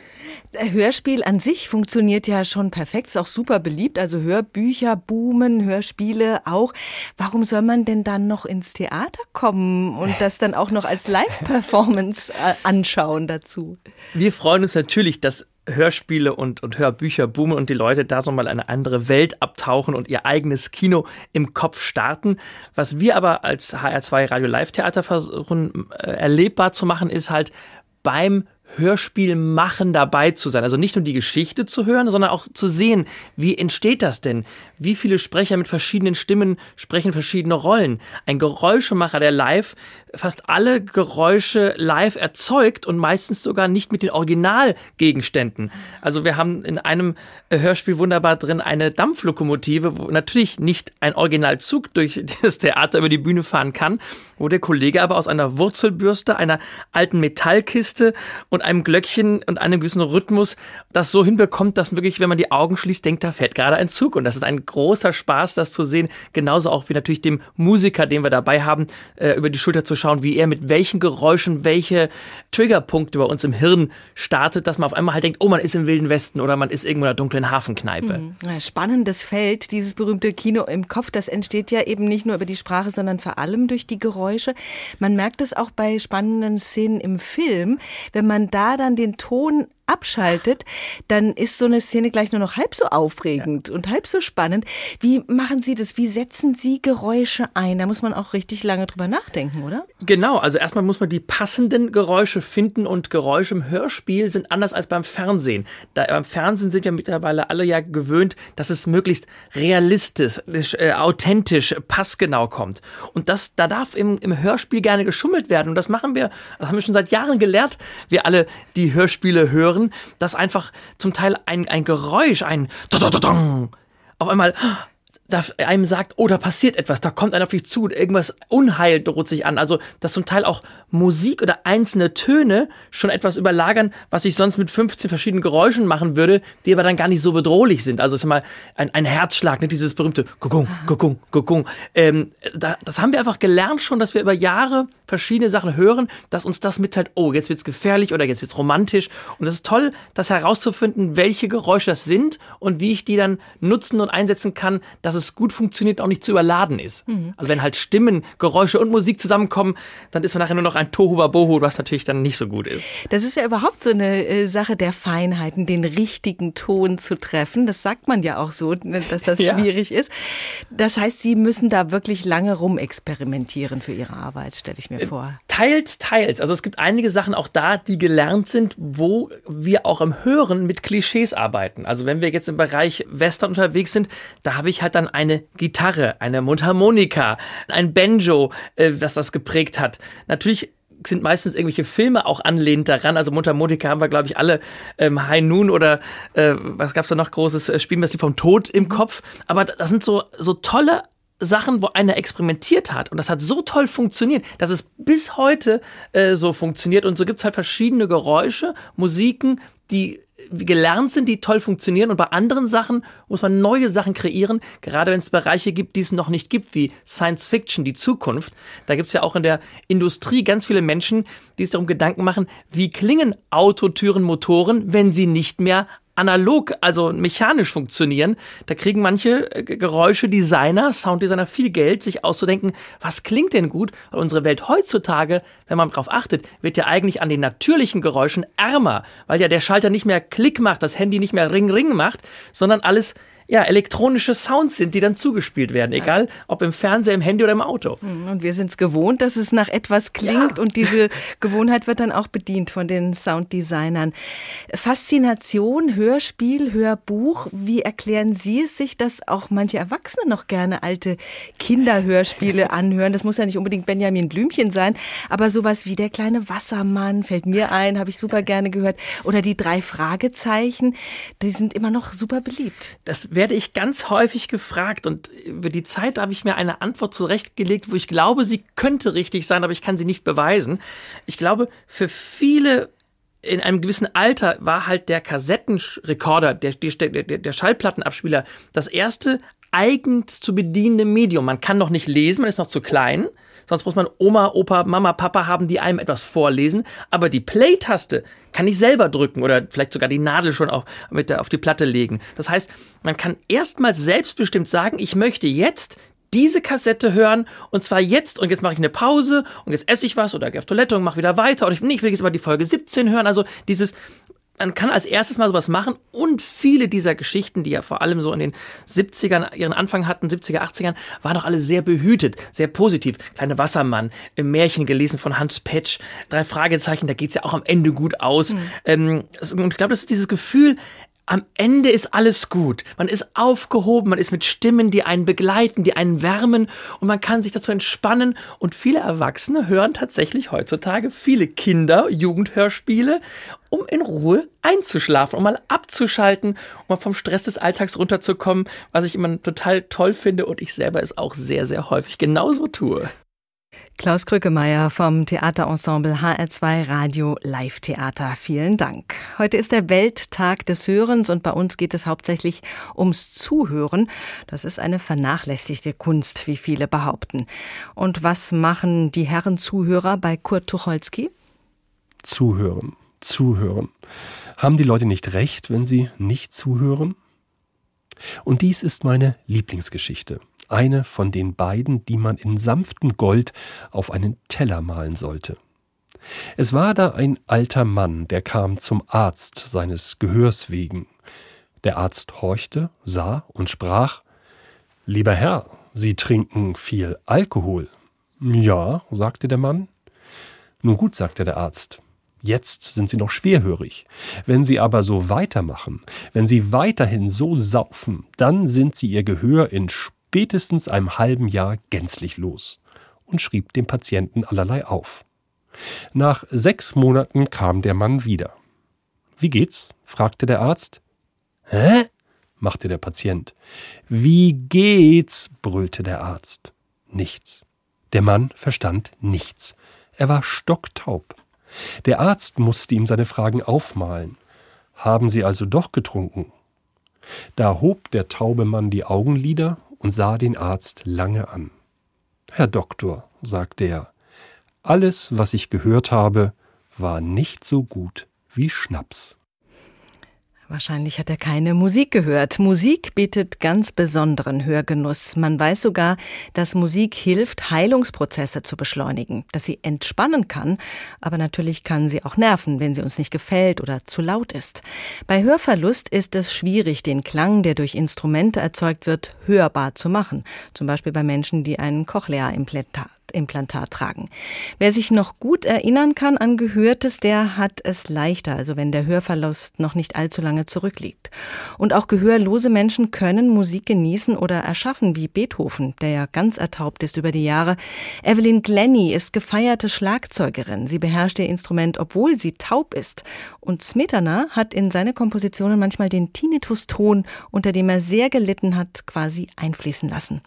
Hörspiel an sich funktioniert ja schon perfekt, ist auch super beliebt. Also Hörbücher boomen, Hörspiele auch. Warum soll man denn dann noch ins Theater kommen und das dann auch noch als Live-Performance äh, anschauen dazu?
Wir freuen uns natürlich, dass Hörspiele und, und Hörbücher boomen und die Leute da so mal eine andere Welt abtauchen und ihr eigenes Kino im Kopf starten. Was wir aber als HR2 Radio Live Theater versuchen äh, erlebbar zu machen, ist halt beim Hörspiel machen dabei zu sein. Also nicht nur die Geschichte zu hören, sondern auch zu sehen, wie entsteht das denn? Wie viele Sprecher mit verschiedenen Stimmen sprechen verschiedene Rollen? Ein Geräuschemacher, der live fast alle Geräusche live erzeugt und meistens sogar nicht mit den Originalgegenständen. Also wir haben in einem Hörspiel wunderbar drin eine Dampflokomotive, wo natürlich nicht ein Originalzug durch das Theater über die Bühne fahren kann, wo der Kollege aber aus einer Wurzelbürste, einer alten Metallkiste und einem Glöckchen und einem gewissen Rhythmus das so hinbekommt, dass wirklich, wenn man die Augen schließt, denkt, da fährt gerade ein Zug. Und das ist ein großer Spaß, das zu sehen. Genauso auch wie natürlich dem Musiker, den wir dabei haben, äh, über die Schulter zu schauen, wie er mit welchen Geräuschen welche Triggerpunkte bei uns im Hirn startet, dass man auf einmal halt denkt, oh, man ist im Wilden Westen oder man ist irgendwo in einer dunklen Hafenkneipe.
Mhm. Spannendes Feld, dieses berühmte Kino im Kopf, das entsteht ja eben nicht nur über die Sprache, sondern vor allem durch die Geräusche. Man merkt es auch bei spannenden Szenen im Film, wenn man da dann den Ton abschaltet, dann ist so eine Szene gleich nur noch halb so aufregend ja. und halb so spannend. Wie machen Sie das? Wie setzen Sie Geräusche ein? Da muss man auch richtig lange drüber nachdenken, oder?
Genau, also erstmal muss man die passenden Geräusche finden und Geräusche im Hörspiel sind anders als beim Fernsehen. Da, beim Fernsehen sind ja mittlerweile alle ja gewöhnt, dass es möglichst realistisch, äh, authentisch, passgenau kommt. Und das, da darf im, im Hörspiel gerne geschummelt werden. Und das machen wir, das haben wir schon seit Jahren gelernt, wir alle, die Hörspiele hören hören, dass einfach zum Teil ein, ein Geräusch, ein auf einmal da einem sagt, oh, da passiert etwas, da kommt einer auf dich zu, irgendwas Unheil droht sich an. Also, dass zum Teil auch Musik oder einzelne Töne schon etwas überlagern, was ich sonst mit 15 verschiedenen Geräuschen machen würde, die aber dann gar nicht so bedrohlich sind. Also, sag mal, ein, ein Herzschlag, ne, dieses berühmte Gugung, Gugung, Gugung. Ähm, da, das haben wir einfach gelernt schon, dass wir über Jahre verschiedene Sachen hören, dass uns das mitteilt, oh, jetzt wird's gefährlich oder jetzt wird's romantisch. Und es ist toll, das herauszufinden, welche Geräusche das sind und wie ich die dann nutzen und einsetzen kann, dass es gut funktioniert, auch nicht zu überladen ist. Mhm. Also wenn halt Stimmen, Geräusche und Musik zusammenkommen, dann ist man nachher nur noch ein Tohuwabohu, was natürlich dann nicht so gut ist.
Das ist ja überhaupt so eine äh, Sache der Feinheiten, den richtigen Ton zu treffen. Das sagt man ja auch so, ne, dass das ja. schwierig ist. Das heißt, Sie müssen da wirklich lange rumexperimentieren für Ihre Arbeit, stelle ich mir äh, vor.
Teils, teils. Also es gibt einige Sachen auch da, die gelernt sind, wo wir auch im Hören mit Klischees arbeiten. Also wenn wir jetzt im Bereich Western unterwegs sind, da habe ich halt dann eine Gitarre, eine Mundharmonika, ein Banjo, äh, das das geprägt hat. Natürlich sind meistens irgendwelche Filme auch anlehnt daran. Also Mundharmonika haben wir, glaube ich, alle ähm, High Noon oder äh, was gab's da noch großes äh, Spiel, das vom Tod im Kopf. Aber das sind so, so tolle Sachen, wo einer experimentiert hat und das hat so toll funktioniert, dass es bis heute äh, so funktioniert und so gibt es halt verschiedene Geräusche, Musiken, die gelernt sind, die toll funktionieren und bei anderen Sachen muss man neue Sachen kreieren, gerade wenn es Bereiche gibt, die es noch nicht gibt, wie Science Fiction, die Zukunft. Da gibt es ja auch in der Industrie ganz viele Menschen, die sich darum Gedanken machen, wie klingen Autotüren, Motoren, wenn sie nicht mehr analog, also mechanisch funktionieren. Da kriegen manche äh, Geräuschedesigner, Sounddesigner viel Geld, sich auszudenken, was klingt denn gut? Weil unsere Welt heutzutage, wenn man darauf achtet, wird ja eigentlich an den natürlichen Geräuschen ärmer, weil ja der Schalter nicht mehr Klick macht, das Handy nicht mehr Ring Ring macht, sondern alles ja, elektronische Sounds sind, die dann zugespielt werden, egal ob im Fernseher, im Handy oder im Auto.
Hm, und wir sind es gewohnt, dass es nach etwas klingt ja. und diese Gewohnheit wird dann auch bedient von den Sounddesignern. Faszination, Hörspiel, Hörbuch, wie erklären Sie es sich, dass auch manche Erwachsene noch gerne alte Kinderhörspiele anhören? Das muss ja nicht unbedingt Benjamin Blümchen sein, aber sowas wie der kleine Wassermann fällt mir ein, habe ich super gerne gehört. Oder die drei Fragezeichen, die sind immer noch super beliebt.
Das werde ich ganz häufig gefragt und über die Zeit habe ich mir eine Antwort zurechtgelegt, wo ich glaube, sie könnte richtig sein, aber ich kann sie nicht beweisen. Ich glaube, für viele in einem gewissen Alter war halt der Kassettenrekorder, der, der, der, Schallplattenabspieler, das erste eigens zu bedienende Medium. Man kann noch nicht lesen, man ist noch zu klein. Sonst muss man Oma, Opa, Mama, Papa haben, die einem etwas vorlesen. Aber die Play-Taste kann ich selber drücken oder vielleicht sogar die Nadel schon auf, mit der, auf die Platte legen. Das heißt, man kann erstmals selbstbestimmt sagen, ich möchte jetzt diese Kassette hören und zwar jetzt und jetzt mache ich eine Pause und jetzt esse ich was oder gehe auf Toilette und mache wieder weiter oder ich, nee, ich will jetzt aber die Folge 17 hören. Also dieses man kann als erstes mal sowas machen und viele dieser Geschichten, die ja vor allem so in den 70ern ihren Anfang hatten, 70er, 80ern, waren auch alle sehr behütet, sehr positiv. Kleine Wassermann, im Märchen gelesen von Hans Petsch, drei Fragezeichen, da geht's ja auch am Ende gut aus. Mhm. Ähm, und ich glaube, das ist dieses Gefühl, am Ende ist alles gut. Man ist aufgehoben, man ist mit Stimmen, die einen begleiten, die einen wärmen und man kann sich dazu entspannen. Und viele Erwachsene hören tatsächlich heutzutage viele Kinder, Jugendhörspiele, um in Ruhe einzuschlafen, um mal abzuschalten, um mal vom Stress des Alltags runterzukommen, was ich immer total toll finde und ich selber es auch sehr, sehr häufig genauso tue.
Klaus Krückemeier vom Theaterensemble HR2 Radio Live Theater. Vielen Dank. Heute ist der Welttag des Hörens und bei uns geht es hauptsächlich ums Zuhören. Das ist eine vernachlässigte Kunst, wie viele behaupten. Und was machen die Herren Zuhörer bei Kurt Tucholsky?
Zuhören, zuhören. Haben die Leute nicht recht, wenn sie nicht zuhören? Und dies ist meine Lieblingsgeschichte eine von den beiden, die man in sanftem Gold auf einen Teller malen sollte. Es war da ein alter Mann, der kam zum Arzt seines Gehörs wegen. Der Arzt horchte, sah und sprach Lieber Herr, Sie trinken viel Alkohol. Ja, sagte der Mann. Nun gut, sagte der Arzt, Jetzt sind sie noch schwerhörig. Wenn sie aber so weitermachen, wenn sie weiterhin so saufen, dann sind sie ihr Gehör in spätestens einem halben Jahr gänzlich los und schrieb dem Patienten allerlei auf. Nach sechs Monaten kam der Mann wieder. Wie geht's? fragte der Arzt. Hä? machte der Patient. Wie geht's? brüllte der Arzt. Nichts. Der Mann verstand nichts. Er war stocktaub. Der Arzt musste ihm seine Fragen aufmalen. Haben Sie also doch getrunken? Da hob der taube Mann die Augenlider und sah den Arzt lange an. Herr Doktor, sagte er, alles, was ich gehört habe, war nicht so gut wie Schnaps.
Wahrscheinlich hat er keine Musik gehört. Musik bietet ganz besonderen Hörgenuss. Man weiß sogar, dass Musik hilft, Heilungsprozesse zu beschleunigen, dass sie entspannen kann, aber natürlich kann sie auch nerven, wenn sie uns nicht gefällt oder zu laut ist. Bei Hörverlust ist es schwierig, den Klang, der durch Instrumente erzeugt wird, hörbar zu machen. Zum Beispiel bei Menschen, die einen Cochlea-Implantat Implantat tragen. Wer sich noch gut erinnern kann an Gehörtes, der hat es leichter, also wenn der Hörverlust noch nicht allzu lange zurückliegt. Und auch gehörlose Menschen können Musik genießen oder erschaffen, wie Beethoven, der ja ganz ertaubt ist über die Jahre. Evelyn Glennie ist gefeierte Schlagzeugerin. Sie beherrscht ihr Instrument, obwohl sie taub ist. Und Smetana hat in seine Kompositionen manchmal den Tinnitus-Ton, unter dem er sehr gelitten hat, quasi einfließen lassen.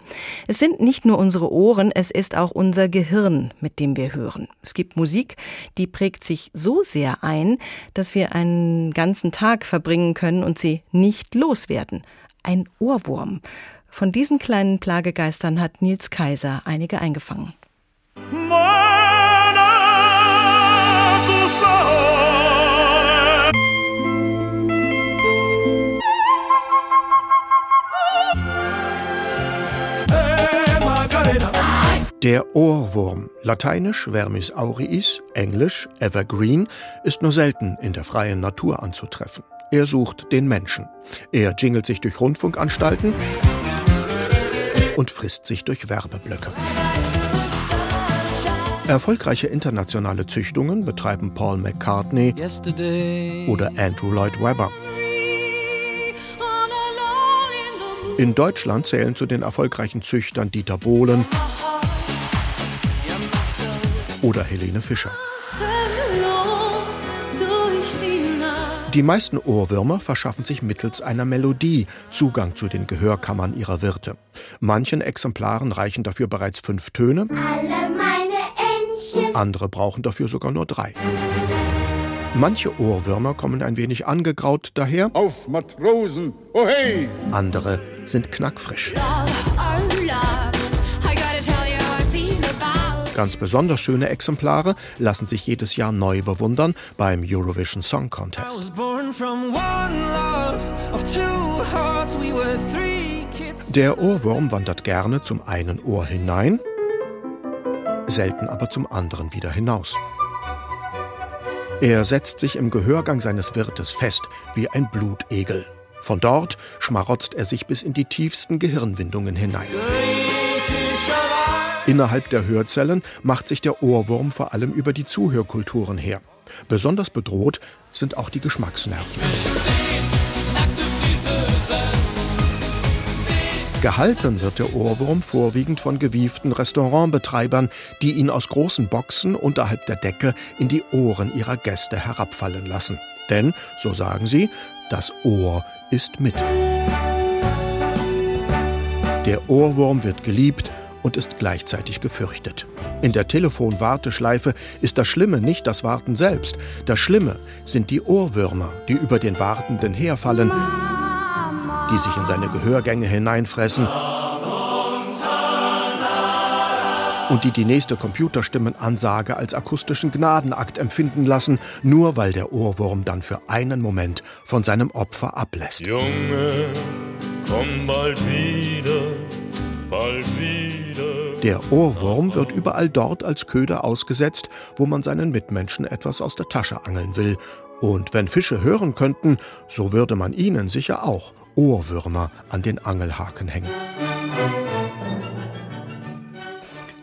Es sind nicht nur unsere Ohren, es ist auch unser unser Gehirn, mit dem wir hören. Es gibt Musik, die prägt sich so sehr ein, dass wir einen ganzen Tag verbringen können und sie nicht loswerden. Ein Ohrwurm. Von diesen kleinen Plagegeistern hat Nils Kaiser einige eingefangen.
Der Ohrwurm, lateinisch Vermis aureis, englisch Evergreen, ist nur selten in der freien Natur anzutreffen. Er sucht den Menschen. Er jingelt sich durch Rundfunkanstalten und frisst sich durch Werbeblöcke. Erfolgreiche internationale Züchtungen betreiben Paul McCartney oder Andrew Lloyd Webber. In Deutschland zählen zu den erfolgreichen Züchtern Dieter Bohlen oder Helene Fischer. Die meisten Ohrwürmer verschaffen sich mittels einer Melodie Zugang zu den Gehörkammern ihrer Wirte. Manchen Exemplaren reichen dafür bereits fünf Töne, andere brauchen dafür sogar nur drei. Manche Ohrwürmer kommen ein wenig angegraut daher.
Auf Matrosen, oh hey!
Andere sind knackfrisch. Ganz besonders schöne Exemplare lassen sich jedes Jahr neu bewundern beim Eurovision Song Contest. Der Ohrwurm wandert gerne zum einen Ohr hinein, selten aber zum anderen wieder hinaus. Er setzt sich im Gehörgang seines Wirtes fest wie ein Blutegel. Von dort schmarotzt er sich bis in die tiefsten Gehirnwindungen hinein. Innerhalb der Hörzellen macht sich der Ohrwurm vor allem über die Zuhörkulturen her. Besonders bedroht sind auch die Geschmacksnerven. Gehalten wird der Ohrwurm vorwiegend von gewieften Restaurantbetreibern, die ihn aus großen Boxen unterhalb der Decke in die Ohren ihrer Gäste herabfallen lassen. Denn, so sagen sie, das Ohr ist mit. Der Ohrwurm wird geliebt und ist gleichzeitig gefürchtet. In der Telefonwarteschleife ist das Schlimme nicht das Warten selbst. Das Schlimme sind die Ohrwürmer, die über den Wartenden herfallen, die sich in seine Gehörgänge hineinfressen und die die nächste Computerstimmenansage als akustischen Gnadenakt empfinden lassen, nur weil der Ohrwurm dann für einen Moment von seinem Opfer ablässt.
Junge, komm bald wieder, bald wieder.
Der Ohrwurm wird überall dort als Köder ausgesetzt, wo man seinen Mitmenschen etwas aus der Tasche angeln will. Und wenn Fische hören könnten, so würde man ihnen sicher auch Ohrwürmer an den Angelhaken hängen.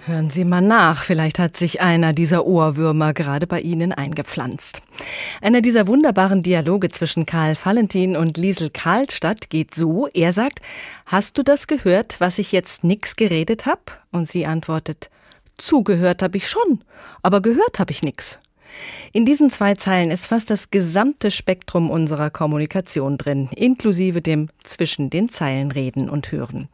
Hören Sie mal nach, vielleicht hat sich einer dieser Ohrwürmer gerade bei Ihnen eingepflanzt. Einer dieser wunderbaren Dialoge zwischen Karl Valentin und Liesel Karlstadt geht so, er sagt, Hast du das gehört, was ich jetzt nix geredet hab? Und sie antwortet, Zugehört hab ich schon, aber gehört hab ich nix. In diesen zwei Zeilen ist fast das gesamte Spektrum unserer Kommunikation drin, inklusive dem zwischen den Zeilen reden und hören.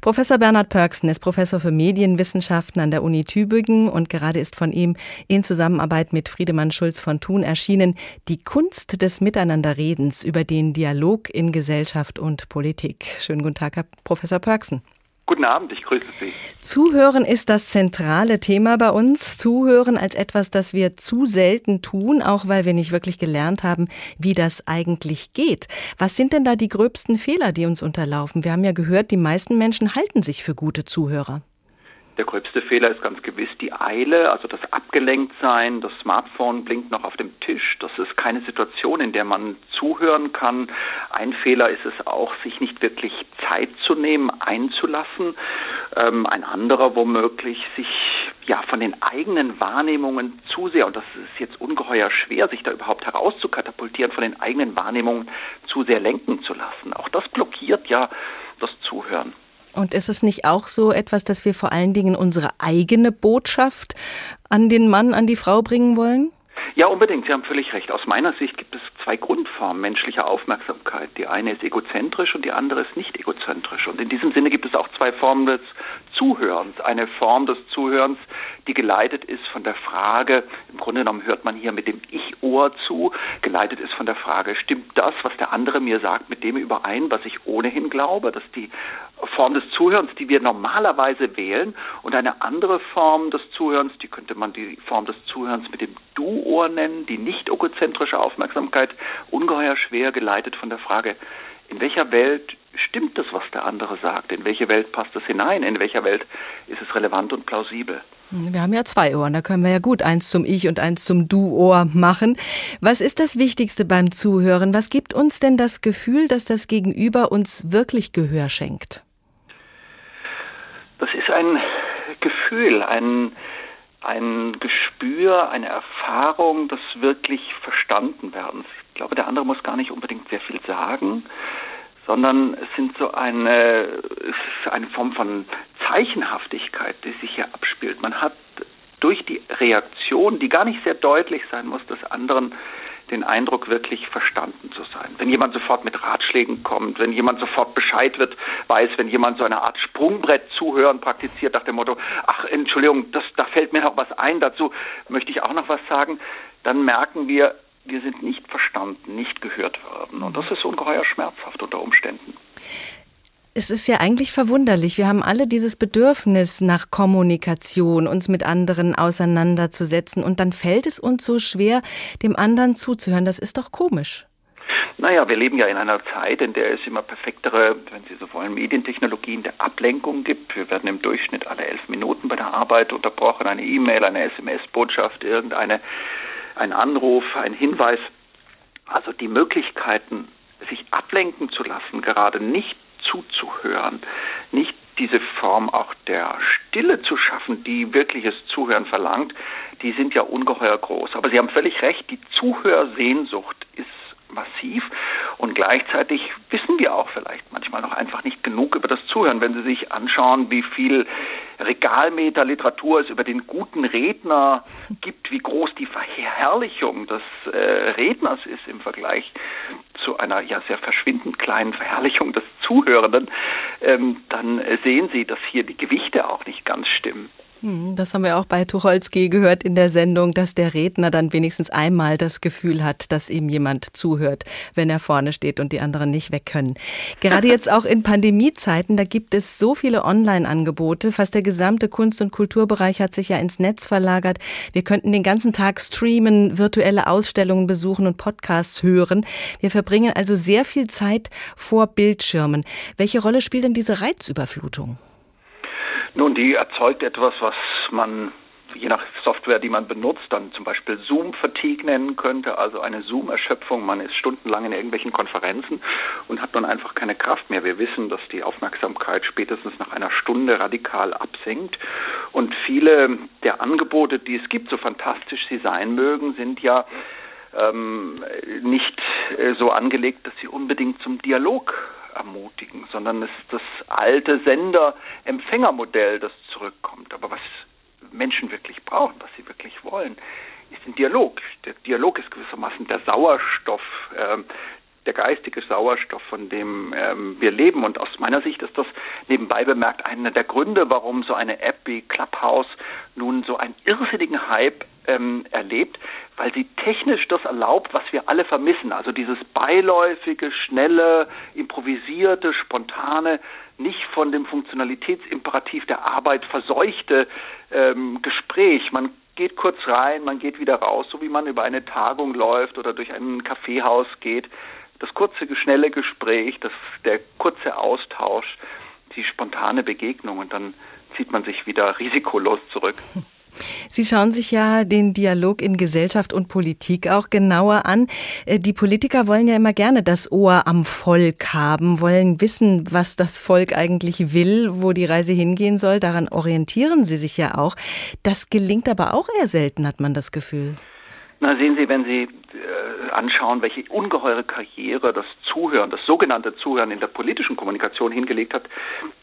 Professor Bernhard Pörksen ist Professor für Medienwissenschaften an der Uni Tübingen und gerade ist von ihm in Zusammenarbeit mit Friedemann Schulz von Thun erschienen Die Kunst des Miteinanderredens über den Dialog in Gesellschaft und Politik. Schönen guten Tag, Herr Professor Pörksen.
Guten Abend, ich grüße Sie.
Zuhören ist das zentrale Thema bei uns. Zuhören als etwas, das wir zu selten tun, auch weil wir nicht wirklich gelernt haben, wie das eigentlich geht. Was sind denn da die gröbsten Fehler, die uns unterlaufen? Wir haben ja gehört, die meisten Menschen halten sich für gute Zuhörer.
Der gröbste Fehler ist ganz gewiss die Eile, also das Abgelenktsein. Das Smartphone blinkt noch auf dem Tisch. Das ist keine Situation, in der man zuhören kann. Ein Fehler ist es auch, sich nicht wirklich Zeit zu nehmen, einzulassen. Ähm, ein anderer womöglich, sich ja von den eigenen Wahrnehmungen zu sehr, und das ist jetzt ungeheuer schwer, sich da überhaupt herauszukatapultieren, von den eigenen Wahrnehmungen zu sehr lenken zu lassen. Auch das blockiert ja das Zuhören.
Und ist es nicht auch so etwas, dass wir vor allen Dingen unsere eigene Botschaft an den Mann, an die Frau bringen wollen?
Ja, unbedingt. Sie haben völlig recht. Aus meiner Sicht gibt es zwei Grundformen menschlicher Aufmerksamkeit. Die eine ist egozentrisch und die andere ist nicht egozentrisch. Und in diesem Sinne gibt es auch zwei Formen des Zuhörens. Eine Form des Zuhörens, die geleitet ist von der Frage, im Grunde genommen hört man hier mit dem Ich-Ohr zu, geleitet ist von der Frage, stimmt das, was der andere mir sagt, mit dem überein, was ich ohnehin glaube? Das ist die Form des Zuhörens, die wir normalerweise wählen. Und eine andere Form des Zuhörens, die könnte man die Form des Zuhörens mit dem Du-Ohr nennen, die nicht egozentrische Aufmerksamkeit, ungeheuer schwer geleitet von der Frage, in welcher Welt stimmt das, was der andere sagt? In welche Welt passt es hinein? In welcher Welt ist es relevant und plausibel?
Wir haben ja zwei Ohren, da können wir ja gut eins zum Ich und eins zum Du-Ohr machen. Was ist das Wichtigste beim Zuhören? Was gibt uns denn das Gefühl, dass das Gegenüber uns wirklich Gehör schenkt?
Das ist ein Gefühl, ein, ein Gespür, eine Erfahrung des wirklich verstanden werdens. Ich glaube, der andere muss gar nicht unbedingt sehr viel sagen, sondern es sind so eine, eine Form von Zeichenhaftigkeit, die sich hier abspielt. Man hat durch die Reaktion, die gar nicht sehr deutlich sein muss, des anderen den Eindruck, wirklich verstanden zu sein. Wenn jemand sofort mit Ratschlägen kommt, wenn jemand sofort Bescheid wird, weiß, wenn jemand so eine Art Sprungbrett zuhören praktiziert nach dem Motto, ach Entschuldigung, das, da fällt mir noch was ein, dazu möchte ich auch noch was sagen, dann merken wir, wir sind nicht verstanden, nicht gehört worden. Und das ist ungeheuer schmerzhaft unter Umständen.
Es ist ja eigentlich verwunderlich. Wir haben alle dieses Bedürfnis nach Kommunikation, uns mit anderen auseinanderzusetzen. Und dann fällt es uns so schwer, dem anderen zuzuhören. Das ist doch komisch.
Naja, wir leben ja in einer Zeit, in der es immer perfektere, wenn Sie so wollen, Medientechnologien der Ablenkung gibt. Wir werden im Durchschnitt alle elf Minuten bei der Arbeit unterbrochen. Eine E-Mail, eine SMS-Botschaft, irgendeine ein Anruf, ein Hinweis. Also die Möglichkeiten, sich ablenken zu lassen, gerade nicht zuzuhören, nicht diese Form auch der Stille zu schaffen, die wirkliches Zuhören verlangt, die sind ja ungeheuer groß. Aber Sie haben völlig recht, die Zuhörsehnsucht ist massiv und gleichzeitig wissen wir auch vielleicht manchmal noch einfach nicht genug über das Zuhören. Wenn Sie sich anschauen, wie viel Regalmeter Literatur es über den guten Redner gibt, wie groß die Verherrlichung des äh, Redners ist im Vergleich zu einer ja sehr verschwindend kleinen Verherrlichung des Zuhörenden, ähm, dann sehen Sie, dass hier die Gewichte auch nicht ganz stimmen.
Hm, das haben wir auch bei Tucholsky gehört in der Sendung, dass der Redner dann wenigstens einmal das Gefühl hat, dass ihm jemand zuhört, wenn er vorne steht und die anderen nicht weg können. Gerade jetzt auch in Pandemiezeiten, da gibt es so viele Online-Angebote. Fast der gesamte Kunst- und Kulturbereich hat sich ja ins Netz verlagert. Wir könnten den ganzen Tag streamen, virtuelle Ausstellungen besuchen und Podcasts hören. Wir verbringen also sehr viel Zeit vor Bildschirmen. Welche Rolle spielt denn diese Reizüberflutung?
Nun, die erzeugt etwas, was man je nach Software, die man benutzt, dann zum Beispiel Zoom-Fatigue nennen könnte, also eine Zoom-Erschöpfung. Man ist stundenlang in irgendwelchen Konferenzen und hat nun einfach keine Kraft mehr. Wir wissen, dass die Aufmerksamkeit spätestens nach einer Stunde radikal absinkt. Und viele der Angebote, die es gibt, so fantastisch sie sein mögen, sind ja ähm, nicht äh, so angelegt, dass sie unbedingt zum Dialog ermutigen, sondern es ist das alte Sender-Empfänger-Modell, das zurückkommt. Aber was Menschen wirklich brauchen, was sie wirklich wollen, ist ein Dialog. Der Dialog ist gewissermaßen der Sauerstoff, äh, der geistige Sauerstoff, von dem ähm, wir leben. Und aus meiner Sicht ist das nebenbei bemerkt einer der Gründe, warum so eine App wie Clubhouse nun so einen irrsinnigen Hype ähm, erlebt, weil sie technisch das erlaubt, was wir alle vermissen. Also dieses beiläufige, schnelle, improvisierte, spontane, nicht von dem Funktionalitätsimperativ der Arbeit verseuchte ähm, Gespräch. Man geht kurz rein, man geht wieder raus, so wie man über eine Tagung läuft oder durch ein Kaffeehaus geht das kurze, schnelle Gespräch, das, der kurze Austausch, die spontane Begegnung und dann zieht man sich wieder risikolos zurück.
Sie schauen sich ja den Dialog in Gesellschaft und Politik auch genauer an. Äh, die Politiker wollen ja immer gerne das Ohr am Volk haben, wollen wissen, was das Volk eigentlich will, wo die Reise hingehen soll. Daran orientieren sie sich ja auch. Das gelingt aber auch eher selten, hat man das Gefühl.
Na, sehen Sie, wenn Sie anschauen, welche ungeheure Karriere das Zuhören, das sogenannte Zuhören in der politischen Kommunikation hingelegt hat,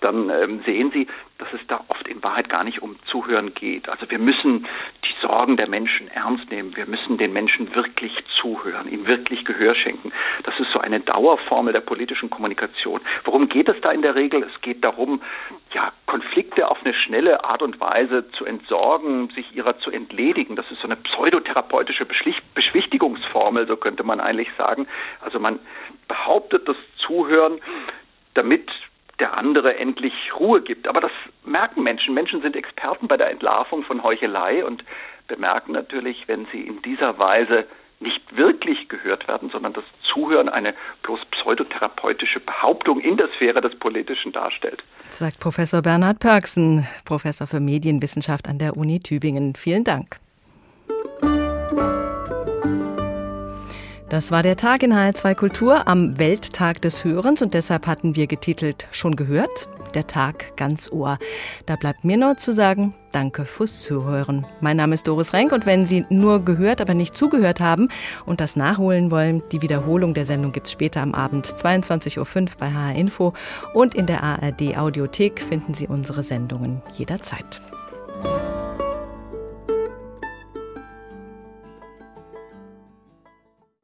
dann ähm, sehen Sie, dass es da oft in Wahrheit gar nicht um Zuhören geht. Also wir müssen die Sorgen der Menschen ernst nehmen. Wir müssen den Menschen wirklich zuhören, ihnen wirklich Gehör schenken. Das ist so eine Dauerformel der politischen Kommunikation. Worum geht es da in der Regel? Es geht darum, ja, Konflikte auf eine schnelle Art und Weise zu entsorgen, sich ihrer zu entledigen. Das ist so eine pseudotherapeutische Beschwichtigungsformel, so könnte man eigentlich sagen. Also man behauptet das Zuhören, damit der andere endlich Ruhe gibt. Aber das merken Menschen. Menschen sind Experten bei der Entlarvung von Heuchelei und bemerken natürlich, wenn sie in dieser Weise nicht wirklich gehört werden, sondern das Zuhören eine bloß pseudotherapeutische Behauptung in der Sphäre des Politischen darstellt.
Sagt Professor Bernhard Pörksen, Professor für Medienwissenschaft an der Uni Tübingen. Vielen Dank. Das war der Tag in HR2 Kultur am Welttag des Hörens und deshalb hatten wir getitelt Schon gehört? Der Tag ganz Ohr. Da bleibt mir nur zu sagen, danke fürs Zuhören. Mein Name ist Doris Renk und wenn Sie nur gehört, aber nicht zugehört haben und das nachholen wollen, die Wiederholung der Sendung gibt es später am Abend 22.05 Uhr bei HR Info und in der ARD Audiothek finden Sie unsere Sendungen jederzeit.